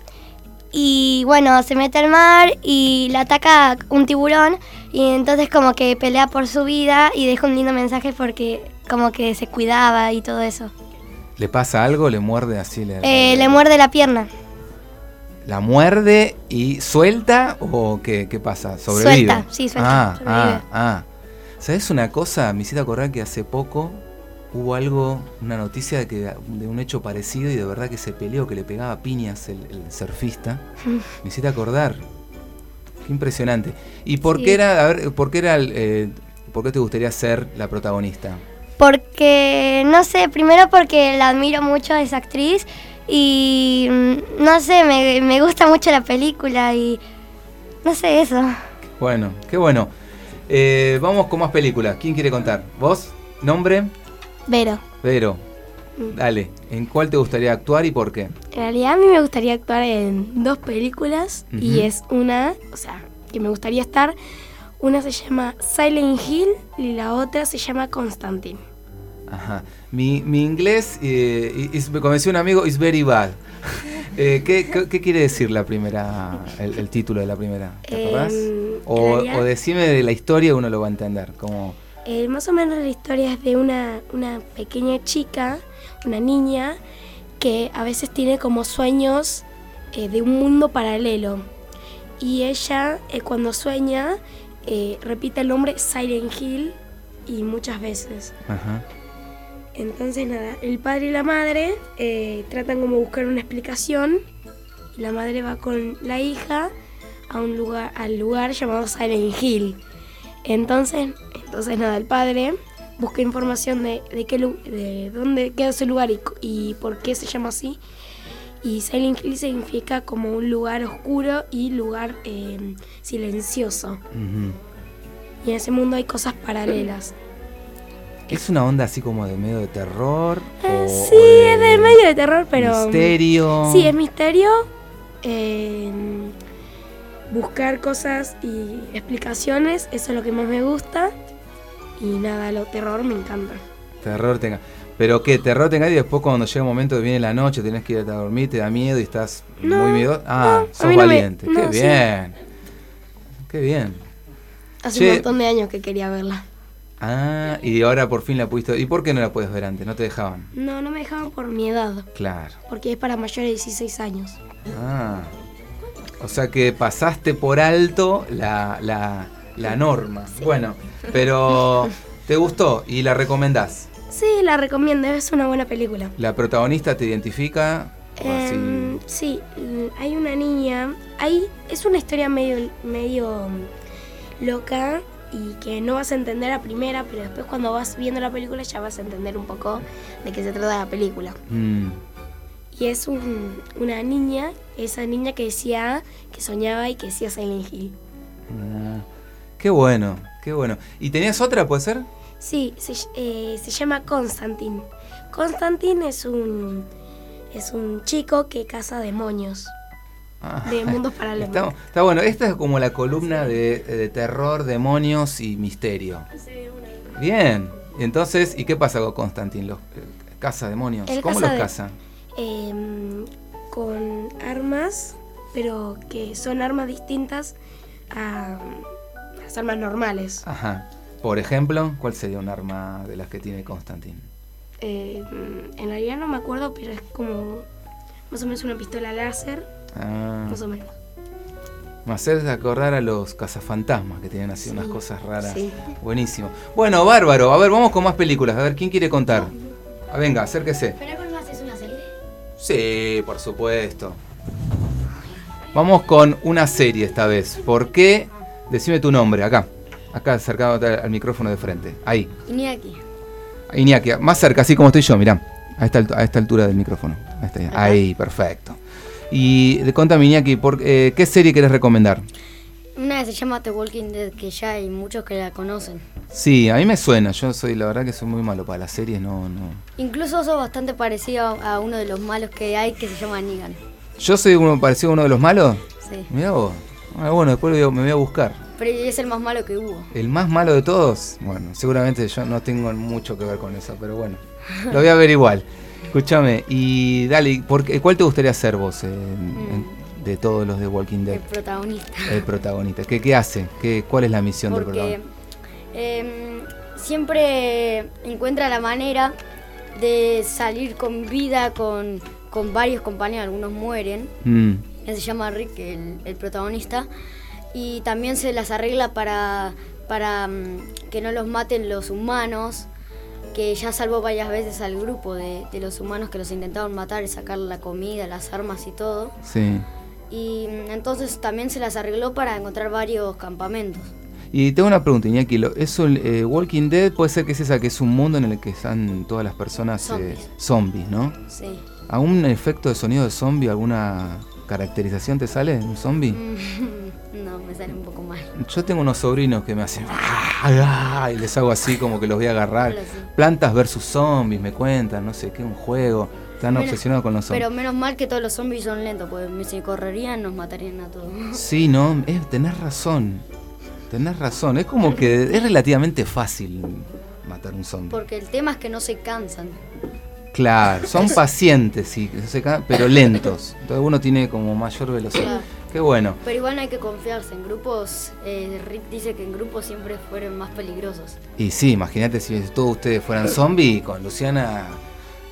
Speaker 23: y bueno, se mete al mar y la ataca un tiburón y entonces como que pelea por su vida y deja un lindo mensaje porque como que se cuidaba y todo eso.
Speaker 8: ¿Le pasa algo? ¿Le muerde así? Le,
Speaker 23: Eh, le muerde la pierna.
Speaker 8: ¿La muerde y suelta o qué, qué pasa? ¿Sobrevive?
Speaker 23: Suelta, sí, suelta,
Speaker 8: Ah,
Speaker 23: sobrevive.
Speaker 8: ah, ah. ¿Sabes una cosa? Me hiciste acordar que hace poco hubo algo, una noticia de, que, de un hecho parecido y de verdad que se peleó, que le pegaba piñas el, el surfista. Me hiciste acordar. Qué impresionante. ¿Y por
Speaker 23: Sí.
Speaker 8: qué era, a ver, por qué era, el, eh, por qué te gustaría ser la protagonista?
Speaker 23: Porque, no sé, primero porque la admiro mucho a esa actriz y mm, no sé, me, me gusta mucho la película y no sé eso.
Speaker 8: Bueno, qué bueno. Eh, vamos con más películas. ¿Quién quiere contar? ¿Vos? ¿Nombre?
Speaker 25: Vero.
Speaker 8: Vero. Dale. ¿En cuál te gustaría actuar y por qué?
Speaker 25: En realidad a mí me gustaría actuar en dos películas y es una, o sea, que me gustaría estar. Una se llama Silent Hill y la otra se llama Constantine.
Speaker 8: Ajá. Mi, mi inglés, eh, is- me convenció un amigo, is very bad. Eh, ¿qué, qué, qué quiere decir la primera, el, el título de la primera? ¿Te acordás?
Speaker 25: Em,
Speaker 8: o, o decime de la historia, uno lo va a entender. Como,
Speaker 25: Eh, más o menos la historia es de una, una pequeña chica, una niña, que a veces tiene como sueños eh, de un mundo paralelo. Y ella, eh, cuando sueña, eh, repite el nombre Silent Hill y muchas veces.
Speaker 8: ajá.
Speaker 25: Entonces, nada, el padre y la madre eh, tratan como buscar una explicación. Y la madre va con la hija a un lugar, al lugar llamado Silent Hill. Entonces, entonces nada, el padre busca información de, de, qué, de dónde queda ese lugar y, y por qué se llama así. Y Silent Hill significa como un lugar oscuro y lugar eh, silencioso. Y en ese mundo hay cosas paralelas.
Speaker 8: ¿Es una onda así como de medio de terror? o,
Speaker 25: Sí,
Speaker 8: o de
Speaker 25: es de medio de terror, pero...
Speaker 8: Misterio.
Speaker 25: Sí, es misterio. eh, buscar cosas y explicaciones, eso es lo que más me gusta. Y nada, lo terror me encanta.
Speaker 8: Terror tenga. Pero qué, terror tenga y después cuando llega un momento que viene la noche, tenés que ir a dormir, te da miedo y estás
Speaker 25: No,
Speaker 8: muy miedo. Ah, sos
Speaker 25: no
Speaker 8: valiente. qué
Speaker 25: sí.
Speaker 8: bien. Qué bien.
Speaker 25: Hace
Speaker 8: Che.
Speaker 25: un montón de años que quería verla.
Speaker 8: Ah, y ahora por fin la pudiste. ¿Y por qué no la puedes ver antes? ¿No te dejaban?
Speaker 25: No, no me dejaban por mi edad,
Speaker 8: Claro.
Speaker 25: porque es para mayores de 16 años.
Speaker 8: Ah. O sea que pasaste por alto la, la, la norma. Bueno, pero ¿te gustó y la recomendás?
Speaker 25: Sí, la recomiendo, es una buena película.
Speaker 8: ¿La protagonista te identifica?
Speaker 25: Em, sí, hay una niña. Hay, es una historia medio, medio loca y que no vas a entender a primera, pero después cuando vas viendo la película ya vas a entender un poco de qué se trata la película.
Speaker 8: Mm.
Speaker 25: Y es un- una niña, esa niña que decía que soñaba y que decía Silent Hill.
Speaker 8: Ah, qué bueno, qué bueno. ¿Y tenías otra, puede ser?
Speaker 25: Sí, se, eh, se llama Constantine. Constantine es un es un chico que caza demonios
Speaker 8: Ah,
Speaker 25: de mundos paralelos.
Speaker 8: Está, está bueno, esta es como la columna de, de terror, demonios y misterio. Bien, entonces, ¿y qué pasa con Constantin? Los, eh, ¿Caza demonios? ¿Cómo
Speaker 25: caza
Speaker 8: los
Speaker 25: de-
Speaker 8: caza?
Speaker 25: Em, con armas, pero que son armas distintas a las armas normales.
Speaker 8: Ajá. Por ejemplo, ¿cuál sería un arma de las que tiene Constantin?
Speaker 25: Em, en realidad no me acuerdo, pero es como más o menos una pistola láser,
Speaker 8: Ah,
Speaker 25: más o menos.
Speaker 8: me haces acordar a los cazafantasmas que tienen así
Speaker 25: Sí,
Speaker 8: unas cosas raras.
Speaker 25: sí.
Speaker 8: Buenísimo. Bueno, bárbaro. A ver, vamos con más películas. A ver, ¿quién quiere contar? Ah, venga, acérquese.
Speaker 23: ¿Pero con más es una serie?
Speaker 8: Sí, por supuesto. Vamos con una serie esta vez. ¿Por qué? Decime tu nombre, acá. Acá, acercado al micrófono de frente. Ahí.
Speaker 23: Iñaki.
Speaker 8: Iñaki, más cerca, así como estoy yo, mirá. A esta, a esta altura del micrófono. Ahí, está, ahí, perfecto. Y contame, Iñaki, ¿por, eh, ¿qué serie quieres recomendar?
Speaker 23: Una que se llama The Walking Dead, que ya hay muchos que la conocen.
Speaker 8: Sí, a mí me suena. Yo soy, la verdad, que soy muy malo para las series, no, no.
Speaker 23: Incluso sos bastante parecido a uno de los malos que hay que se llama Negan.
Speaker 8: ¿Yo soy uno parecido a uno de los malos?
Speaker 23: Sí.
Speaker 8: Mirá vos. Ah, bueno, después me voy a buscar.
Speaker 23: Pero es el más malo que hubo.
Speaker 8: ¿El más malo de todos? Bueno, seguramente yo no tengo mucho que ver con eso, pero bueno. Lo voy a ver igual. Escúchame, y dale, ¿por qué- ¿cuál te gustaría ser vos eh, en- de todos los de Walking Dead?
Speaker 23: El protagonista.
Speaker 8: El protagonista. ¿Qué, qué hace? ¿Qué, ¿Cuál es la misión del
Speaker 23: Porque
Speaker 8: protagonista?
Speaker 23: em, siempre encuentra la manera de salir con vida con, con varios compañeros, algunos mueren.
Speaker 8: Mm,
Speaker 23: Él se llama Rick, el, el protagonista. Y también se las arregla para, para mm, que no los maten los humanos, que ya salvó varias veces al grupo de, de los humanos que los intentaron matar y sacar la comida, las armas y todo.
Speaker 8: sí.
Speaker 23: Y mm, entonces también se las arregló para encontrar varios campamentos.
Speaker 8: Y tengo una pregunta, Iñaki. ¿Eso, eh, Walking Dead puede ser que es esa que es un mundo en el que están todas las personas eh,
Speaker 23: Zombies.
Speaker 8: zombies, ¿no?
Speaker 23: Sí.
Speaker 8: ¿Algún efecto de sonido de zombie, alguna caracterización te sale un zombie?
Speaker 23: No, me sale un poco mal.
Speaker 8: Yo tengo unos sobrinos que me hacen y les hago así como que los voy a agarrar. Plantas versus zombies, me cuentan, no sé qué, un juego. Están
Speaker 23: Menos-
Speaker 8: obsesionados con los zombies.
Speaker 23: Pero menos mal que todos los zombies son lentos, porque si correrían nos matarían a todos.
Speaker 8: Sí, no, es, tenés razón. Tenés razón. Es como que es relativamente fácil matar un zombie.
Speaker 23: Porque el tema es que no se cansan.
Speaker 8: Claro, son pacientes, sí, pero lentos. Entonces uno tiene como mayor velocidad.
Speaker 23: Claro.
Speaker 8: Qué bueno.
Speaker 23: Pero igual no hay que confiarse. En grupos, eh, Rick dice que en grupos siempre fueron más peligrosos.
Speaker 8: Y sí, imagínate si todos ustedes fueran zombies con Luciana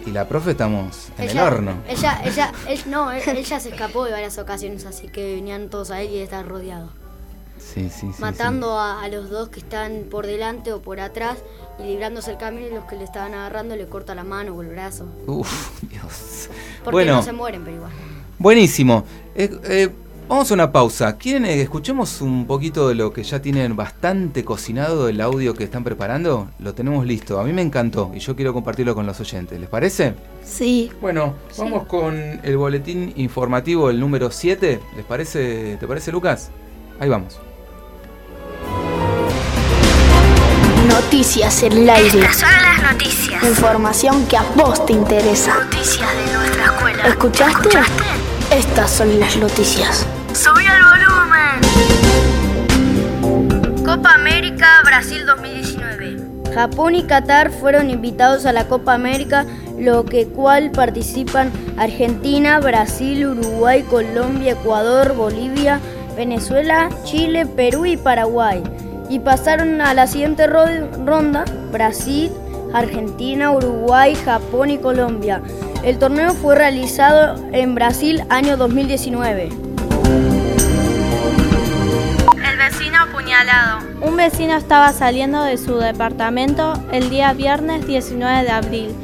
Speaker 8: y la profe estamos en el horno.
Speaker 23: Ella, ella, él- no, él- ella se escapó de varias ocasiones, así que venían todos a él y estaba rodeado.
Speaker 8: Sí, sí, sí.
Speaker 23: matando a, a los dos que están por delante o por atrás y librándose el camino y los que le estaban agarrando le corta la mano o el brazo.
Speaker 8: Uf, Dios.
Speaker 23: Porque
Speaker 8: bueno,
Speaker 23: no se mueren, pero igual.
Speaker 8: buenísimo. Eh, eh, vamos a una pausa. ¿Quieren eh, escuchemos un poquito de lo que ya tienen bastante cocinado, el audio que están preparando? Lo tenemos listo. A mí me encantó y yo quiero compartirlo con los oyentes. ¿Les parece?
Speaker 23: Sí.
Speaker 8: Bueno, vamos con el boletín informativo, el número 7. ¿Les parece? ¿Te parece, Lucas? Ahí vamos.
Speaker 17: Noticias en el aire.
Speaker 7: Estas son las noticias.
Speaker 17: Información que a vos te interesa.
Speaker 7: Noticias de nuestra escuela.
Speaker 17: ¿Escuchaste? Estas son las noticias.
Speaker 7: Subí el volumen.
Speaker 23: Copa América Brasil 2019. Japón y Qatar fueron invitados a la Copa América, lo que cual participan Argentina, Brasil, Uruguay, Colombia, Ecuador, Bolivia, Venezuela, Chile, Perú y Paraguay. Y pasaron a la siguiente ro- ronda Brasil, Argentina, Uruguay, Japón y Colombia. El torneo fue realizado en Brasil año 2019.
Speaker 22: El vecino apuñalado.
Speaker 28: Un vecino estaba saliendo de su departamento el día viernes 19 de abril.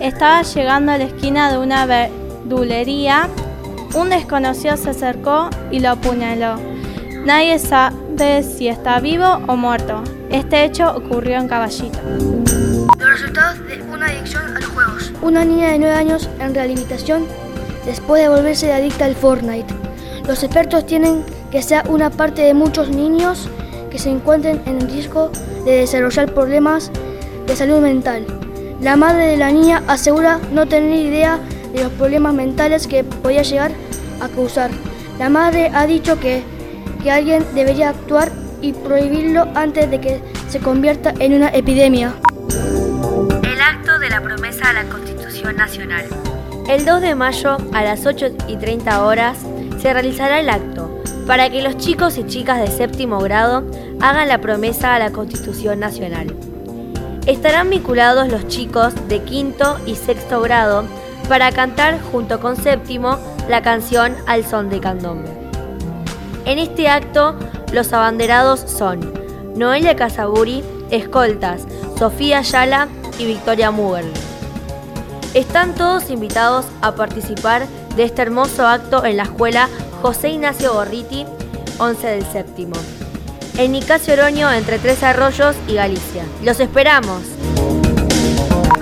Speaker 28: Estaba llegando a la esquina de una, verdulería, un desconocido se acercó y lo apuñaló. Nadie sabe si está vivo o muerto. Este hecho ocurrió en Caballito.
Speaker 7: Los resultados de una adicción a los juegos.
Speaker 17: Una niña de 9 años en rehabilitación después de volverse adicta al Fortnite. Los expertos tienen que sea una parte de muchos niños que se encuentren en riesgo de desarrollar problemas de salud mental. La madre de la niña asegura no tener idea de los problemas mentales que podía llegar a causar. La madre ha dicho que, que alguien debería actuar y prohibirlo antes de que se convierta en una epidemia.
Speaker 7: El acto de la promesa a la Constitución Nacional.
Speaker 9: El 2 de mayo a las 8 y 30 horas se realizará el acto para que los chicos y chicas de séptimo grado hagan la promesa a la Constitución Nacional. Estarán vinculados los chicos de quinto y sexto grado para cantar junto con séptimo la canción Al son de candombe. En este acto, los abanderados son Noelia Casaburi, escoltas, Sofía Ayala y Victoria Mugerl. Están todos invitados a participar de este hermoso acto en la escuela José Ignacio Gorriti, 11 del séptimo. En Nicasio Oroño, entre Tres Arroyos y Galicia. ¡Los esperamos!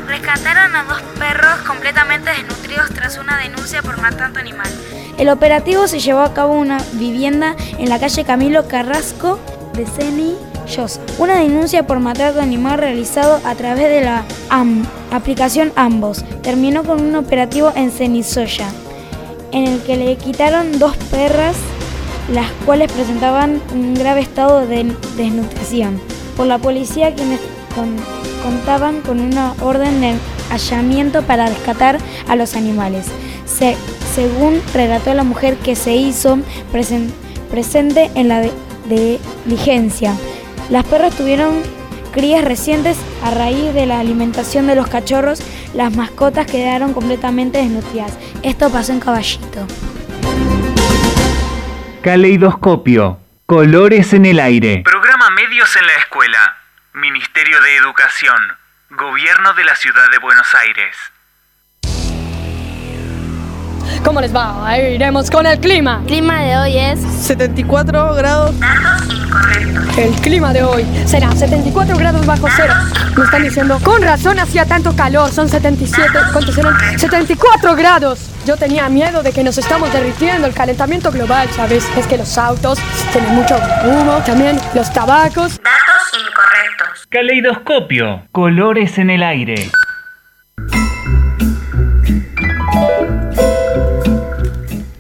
Speaker 7: Rescataron a dos perros completamente desnutridos tras una denuncia por maltrato animal.
Speaker 29: El operativo se llevó a cabo una vivienda en la calle Camilo Carrasco de Ceni. Una denuncia por maltrato animal realizado a través de la aplicación Ambos. Terminó con un operativo en Cenizoya, en el que le quitaron dos perras, las cuales presentaban un grave estado de desnutrición. Por la policía, quienes con- contaban con una orden de hallamiento para rescatar a los animales. Se- según relató la mujer que se hizo presen- presente en la de- diligencia. Las perras tuvieron crías recientes a raíz de la alimentación de los cachorros. Las mascotas quedaron completamente desnutridas. Esto pasó en Caballito.
Speaker 5: Caleidoscopio. Colores en el aire. Programa Medios en la Escuela. Ministerio de Educación. Gobierno de la Ciudad de Buenos Aires.
Speaker 30: ¿Cómo les va? Ahí iremos con el clima.
Speaker 23: El clima de hoy es
Speaker 30: 74 grados. El clima de hoy será 74 grados bajo cero. Me están diciendo, con razón hacía tanto calor, son 77, ¿cuántos eran? 74 grados. Yo tenía miedo de que nos estamos derritiendo, el calentamiento global, ¿sabes? Es que los autos tienen mucho humo, también los tabacos.
Speaker 7: Datos incorrectos.
Speaker 5: Caleidoscopio. Colores en el aire.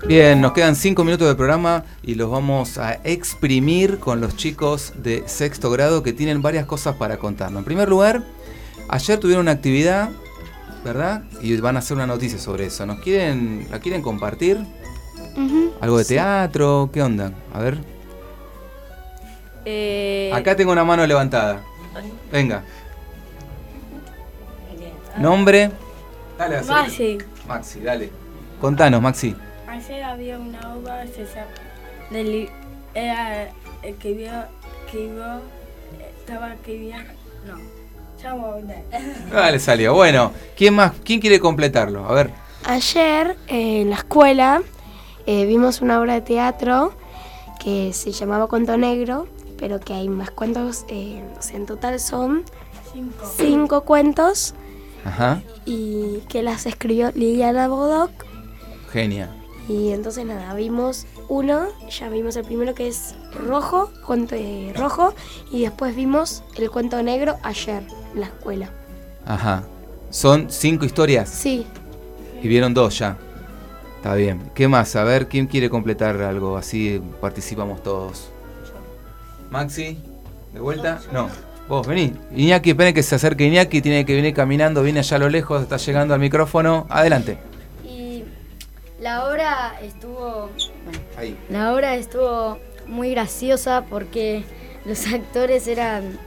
Speaker 8: Bien, nos quedan 5 minutos de programa y los vamos a exprimir con los chicos de sexto grado que tienen varias cosas para contarnos. En primer lugar, ayer tuvieron una actividad, ¿verdad? Y van a hacer una noticia sobre eso. ¿Nos quieren, la quieren compartir? ¿Algo de teatro? ¿Qué onda? A ver.
Speaker 9: Eh,
Speaker 8: Acá tengo una mano levantada. Venga. Nombre. Dale.
Speaker 23: Maxi.
Speaker 8: Maxi, dale. Contanos, Maxi.
Speaker 23: Ayer había una obra se llama- del- era el que vio que vio estaba que vio no ya me olvidé.
Speaker 8: Dale, salió. Bueno, ¿quién más? ¿Quién quiere completarlo? A ver.
Speaker 25: Ayer eh, en la escuela eh, vimos una obra de teatro que se llamaba Cuento Negro, pero que hay más cuentos, eh, o sea, en total son
Speaker 23: Cinco.
Speaker 25: cinco cuentos
Speaker 8: Ajá.
Speaker 25: y que las escribió Liliana Bodoc.
Speaker 8: Genia.
Speaker 25: Y entonces nada, vimos uno, ya vimos el primero que es rojo, cuento eh, rojo, y después vimos el cuento negro ayer en la escuela.
Speaker 8: Ajá. Son cinco historias.
Speaker 25: Sí,
Speaker 8: Y vieron dos ya. Está bien. ¿Qué más? A ver, ¿quién quiere completar algo? Así participamos todos. Maxi, ¿de vuelta? No. Vos, vení. Iñaki, esperen que se acerque Iñaki, tiene que venir caminando, viene allá a lo lejos, está llegando al micrófono. Adelante.
Speaker 23: La obra estuvo bueno,
Speaker 8: Ahí.
Speaker 23: La obra estuvo muy graciosa porque los actores eran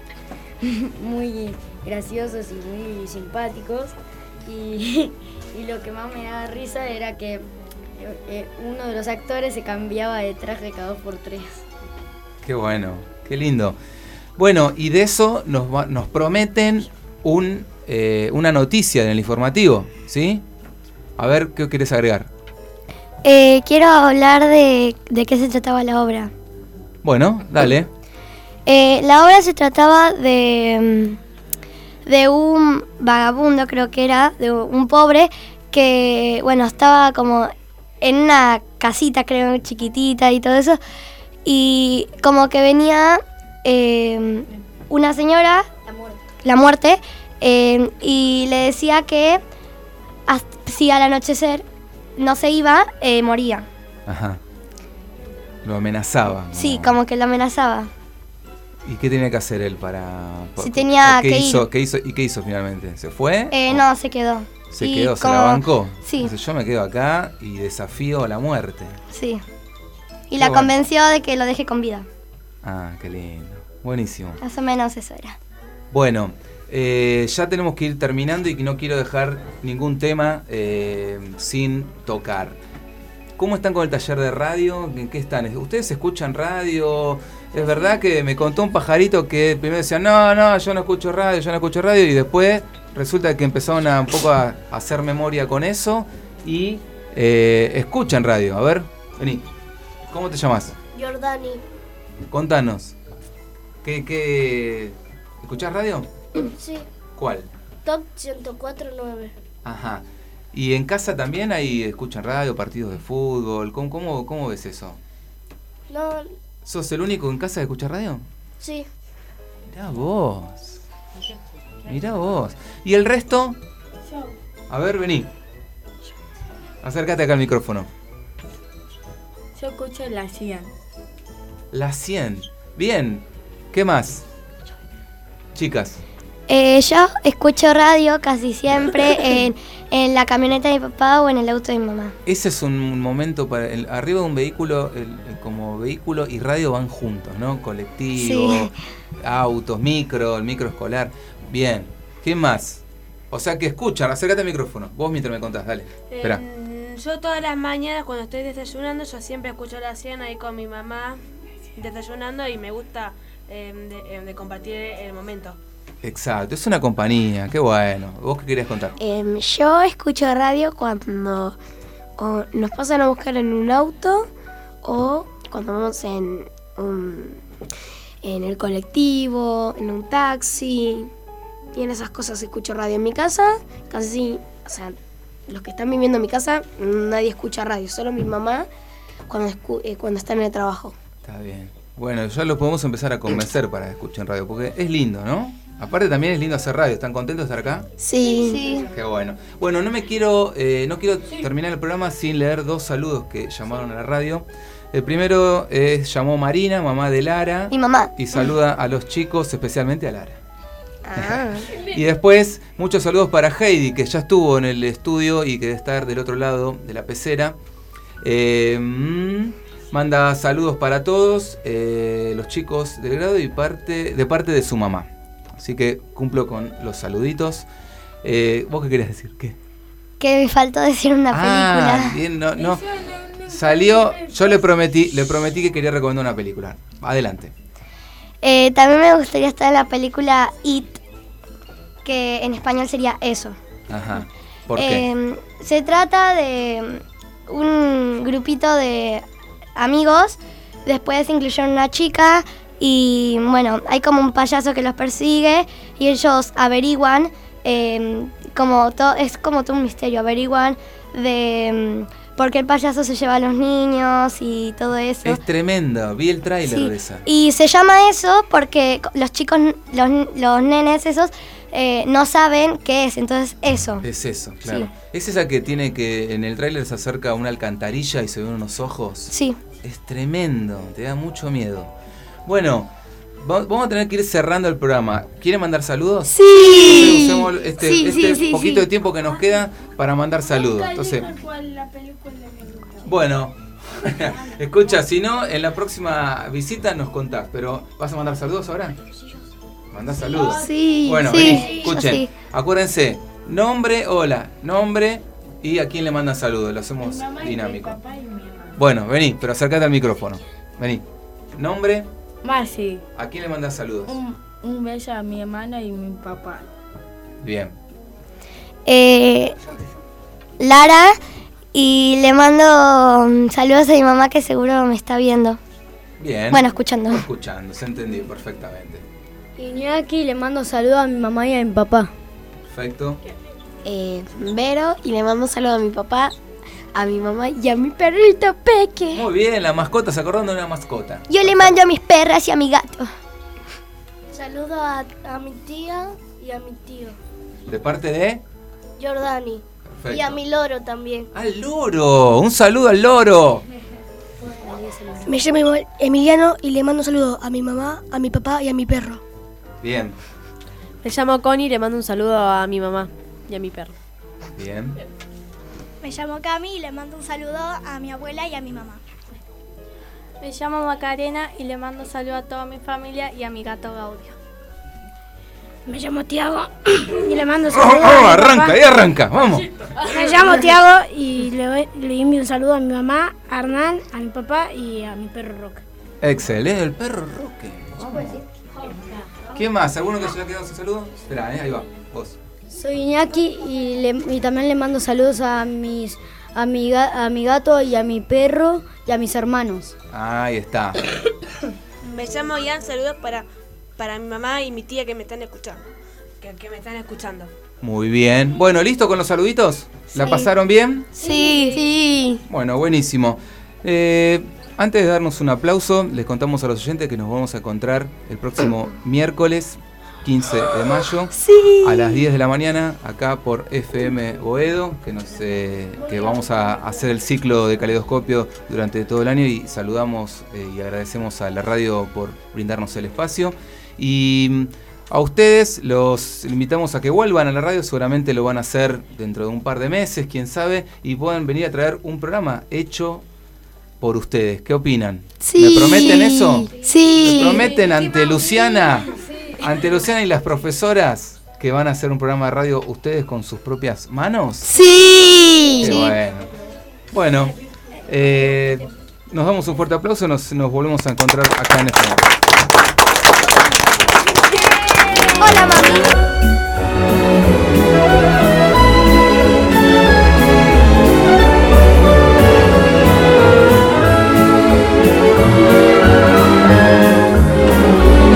Speaker 23: muy graciosos y muy simpáticos. Y, y lo que más me daba risa era que eh, uno de los actores se cambiaba de traje cada dos por tres.
Speaker 8: Qué bueno, qué lindo. Bueno, y de eso nos, nos prometen un, eh, una noticia en el informativo, ¿sí? A ver, ¿qué querés agregar?
Speaker 23: Eh, quiero hablar de, de qué se trataba la obra.
Speaker 8: Bueno, dale.
Speaker 23: Eh, la obra se trataba de, mm, de un vagabundo, creo que era, de un pobre que, bueno, estaba como en una casita, creo, chiquitita y todo eso. Y como que venía eh, una señora, la muerte, eh, y le decía que si al anochecer no se iba, eh, moría.
Speaker 8: Ajá. Lo amenazaba.
Speaker 23: Sí, como que lo amenazaba.
Speaker 8: ¿Y qué tenía que hacer él para...?
Speaker 23: Si tenía
Speaker 8: ¿qué
Speaker 23: que
Speaker 8: hizo,
Speaker 23: ir.
Speaker 8: ¿qué hizo, ¿Y qué hizo finalmente? ¿Se fue?
Speaker 23: Eh, no, se quedó.
Speaker 8: ¿Se
Speaker 23: Y
Speaker 8: quedó? ¿Se
Speaker 23: como-
Speaker 8: la bancó?
Speaker 23: Sí.
Speaker 8: Entonces yo me quedo acá y desafío a la muerte.
Speaker 23: Sí. Y
Speaker 8: Qué
Speaker 23: la
Speaker 8: bueno.
Speaker 23: convenció de que lo deje con vida.
Speaker 8: Ah, qué lindo. Buenísimo.
Speaker 23: Más o menos eso era.
Speaker 8: Bueno, eh, ya tenemos que ir terminando y que no quiero dejar ningún tema eh, sin tocar. ¿Cómo están con el taller de radio? ¿En qué están? ¿Ustedes escuchan radio? Es verdad que me contó un pajarito que primero decía, no, no, yo no escucho radio, yo no escucho radio, y después resulta que empezaron a un poco a, a hacer memoria con eso y eh, escuchan radio. A ver, vení. ¿Cómo te llamas?
Speaker 31: Jordani.
Speaker 8: Contanos. ¿Qué, qué... ¿Escuchás radio?
Speaker 31: Sí.
Speaker 8: ¿Cuál?
Speaker 31: Top 104.9.
Speaker 8: Ajá. ¿Y en casa también hay escuchan radio, partidos de fútbol? ¿Cómo, cómo, cómo ves eso?
Speaker 31: No,
Speaker 8: ¿Sos el único en casa que escucha radio?
Speaker 31: sí.
Speaker 8: Mirá vos. Mirá vos. ¿Y el resto? A ver, vení. Acércate acá al micrófono.
Speaker 32: Yo escucho la 100.
Speaker 8: La 100. Bien. ¿Qué más? Chicas.
Speaker 23: Eh, yo escucho radio casi siempre en, en la camioneta de mi papá o en el auto de mi mamá.
Speaker 8: Ese es un momento para. el- arriba de un vehículo, el- el- como vehículo y radio van juntos, ¿no? Colectivo,
Speaker 23: Sí.
Speaker 8: autos, micro, el micro escolar. Bien. ¿Qué más? O sea que escuchan, acércate al micrófono. Vos mientras me contás, dale. Espera.
Speaker 32: Eh, yo todas las mañanas cuando estoy desayunando, yo siempre escucho la 100 ahí con mi mamá desayunando y me gusta eh, de, eh, de compartir el momento.
Speaker 8: Exacto, es una compañía, qué bueno. ¿Vos qué querías contar?
Speaker 25: Em, yo escucho radio cuando o nos pasan a buscar en un auto o cuando vamos en, un- en el colectivo, en un taxi. Y en esas cosas escucho radio. En mi casa, casi, o sea, los que están viviendo en mi casa, nadie escucha radio, solo mi mamá cuando, escu- eh, cuando está en el trabajo.
Speaker 8: Está bien. Bueno, ya lo podemos empezar a convencer para que escuchen radio, porque es lindo, ¿no? Aparte también es lindo hacer radio. ¿Están contentos de estar acá?
Speaker 25: Sí.
Speaker 8: Qué bueno. Bueno, no me quiero, eh, no quiero terminar el programa sin leer dos saludos que llamaron a la radio. El primero es, llamó Marina, mamá de Lara.
Speaker 23: Mi mamá.
Speaker 8: Y saluda a los chicos, especialmente a Lara.
Speaker 25: Ah.
Speaker 8: Y después, muchos saludos para Heidi, que ya estuvo en el estudio y que debe estar del otro lado de la pecera. Eh, mm, manda saludos para todos, eh, los chicos del grado y parte, de parte de su mamá. Así que cumplo con los saluditos. Eh, ¿Vos qué querías decir? ¿Qué?
Speaker 23: Que me faltó decir una
Speaker 8: Ah,
Speaker 23: película.
Speaker 8: bien, no, no. Salió, yo le prometí, le prometí que quería recomendar una película. Adelante.
Speaker 23: Eh, también me gustaría estar en la película It, que en español sería eso.
Speaker 8: Ajá. ¿Por qué?
Speaker 23: Eh, se trata de un grupito de amigos, después incluyeron una chica y bueno, hay como un payaso que los persigue y ellos averiguan, eh, como todo, es como todo un misterio, averiguan de mm, por qué el payaso se lleva a los niños y todo eso.
Speaker 8: Es tremenda, vi el tráiler
Speaker 23: Sí,
Speaker 8: de esa.
Speaker 23: Y se llama eso porque los chicos, los, los nenes esos, eh, no saben qué es, entonces eso.
Speaker 8: Es eso, claro. ¿Es esa que tiene que en el tráiler se acerca a una alcantarilla y se ven unos ojos?
Speaker 23: Sí.
Speaker 8: Es tremendo, te da mucho miedo. Bueno, va- vamos a tener que ir cerrando el programa. ¿Quieren mandar saludos?
Speaker 23: Sí.
Speaker 8: Usemos este,
Speaker 23: Sí,
Speaker 8: este
Speaker 23: sí, sí,
Speaker 8: poquito
Speaker 23: sí.
Speaker 8: de tiempo que nos queda para mandar saludos. Entonces, bueno, escucha, si no, en la próxima visita nos contás, pero ¿vas a mandar saludos ahora? Mandá saludos.
Speaker 23: Sí,
Speaker 8: Bueno,
Speaker 23: sí,
Speaker 8: vení, escuchen.
Speaker 23: sí.
Speaker 8: Acuérdense, nombre, hola, nombre y a quién le mandan saludos. Lo hacemos dinámico. Bueno, vení, pero acércate al micrófono. Vení. Nombre,
Speaker 32: Marci,
Speaker 8: ¿a quién le mandas saludos?
Speaker 32: un, un beso a mi hermana y mi papá.
Speaker 8: Bien.
Speaker 23: Eh, Lara y le mando mm, saludos a mi mamá que seguro me está viendo.
Speaker 8: Bien.
Speaker 23: Bueno, escuchando.
Speaker 8: Escuchando, se entendió perfectamente.
Speaker 33: Iñaki le mando saludos a mi mamá y a mi papá.
Speaker 8: Perfecto.
Speaker 25: Eh, Vero y le mando un saludo a mi papá, a mi mamá y a mi perrito Peque.
Speaker 8: Muy bien, la mascota, se acordando de una mascota.
Speaker 23: Yo le mando a mis perras y a mi gato.
Speaker 33: Saludo a, a mi tía y a mi tío,
Speaker 8: ¿De parte de?
Speaker 33: Jordani.
Speaker 8: Perfecto.
Speaker 33: Y a mi loro también.
Speaker 8: ¡Al loro! ¡Un saludo al loro!
Speaker 34: Me llamo Emiliano y le mando un saludo a mi mamá, a mi papá y a mi perro.
Speaker 8: Bien,
Speaker 35: Me llamo Connie y le mando un saludo a mi mamá y a mi perro.
Speaker 8: bien.
Speaker 31: Me llamo Cami y le mando un saludo a mi abuela y a mi mamá.
Speaker 36: Me llamo Macarena y le mando un saludo a toda mi familia y a mi gato Gaudio.
Speaker 31: Me llamo Tiago y le mando un
Speaker 8: Oh,
Speaker 31: saludo
Speaker 8: oh,
Speaker 31: a mi
Speaker 8: arranca,
Speaker 31: papá.
Speaker 8: ahí arranca, vamos.
Speaker 31: Me llamo Tiago y le, le envío un saludo a mi mamá, a Hernán, a mi papá y a mi perro Roca.
Speaker 8: Excelente, el perro Roque. ¿Quién más? ¿Alguno que se le ha quedado sin saludo? Espera, eh, ahí va, vos.
Speaker 33: Soy Iñaki y, le- y también le mando saludos a mis a mi, a mi gato y a mi perro y a mis hermanos.
Speaker 8: Ahí está.
Speaker 32: Me llamo Ian, saludos para, para mi mamá y mi tía que me están escuchando. Que, que me están escuchando.
Speaker 8: Muy bien. Bueno, ¿listo con los saluditos? ¿La
Speaker 32: Sí.
Speaker 8: pasaron bien?
Speaker 31: Sí, sí.
Speaker 8: Bueno, buenísimo. Eh, antes de darnos un aplauso, les contamos a los oyentes que nos vamos a encontrar el próximo miércoles 15 de mayo a las 10 de la mañana acá por FM Boedo, que, nos, eh, que vamos a hacer el ciclo de caleidoscopio durante todo el año y saludamos eh, y agradecemos a la radio por brindarnos el espacio. Y mm, a ustedes los invitamos a que vuelvan a la radio, seguramente lo van a hacer dentro de un par de meses, quién sabe, y puedan venir a traer un programa hecho por ustedes. ¿Qué opinan?
Speaker 23: Sí.
Speaker 8: ¿Me prometen eso?
Speaker 23: Sí.
Speaker 8: ¿Me prometen ante Luciana, ante Luciana y las profesoras que van a hacer un programa de radio ustedes con sus propias manos?
Speaker 23: Sí.
Speaker 8: Qué bueno. Bueno, eh, nos damos un fuerte aplauso, nos, nos volvemos a encontrar acá en este
Speaker 23: Hola, mami.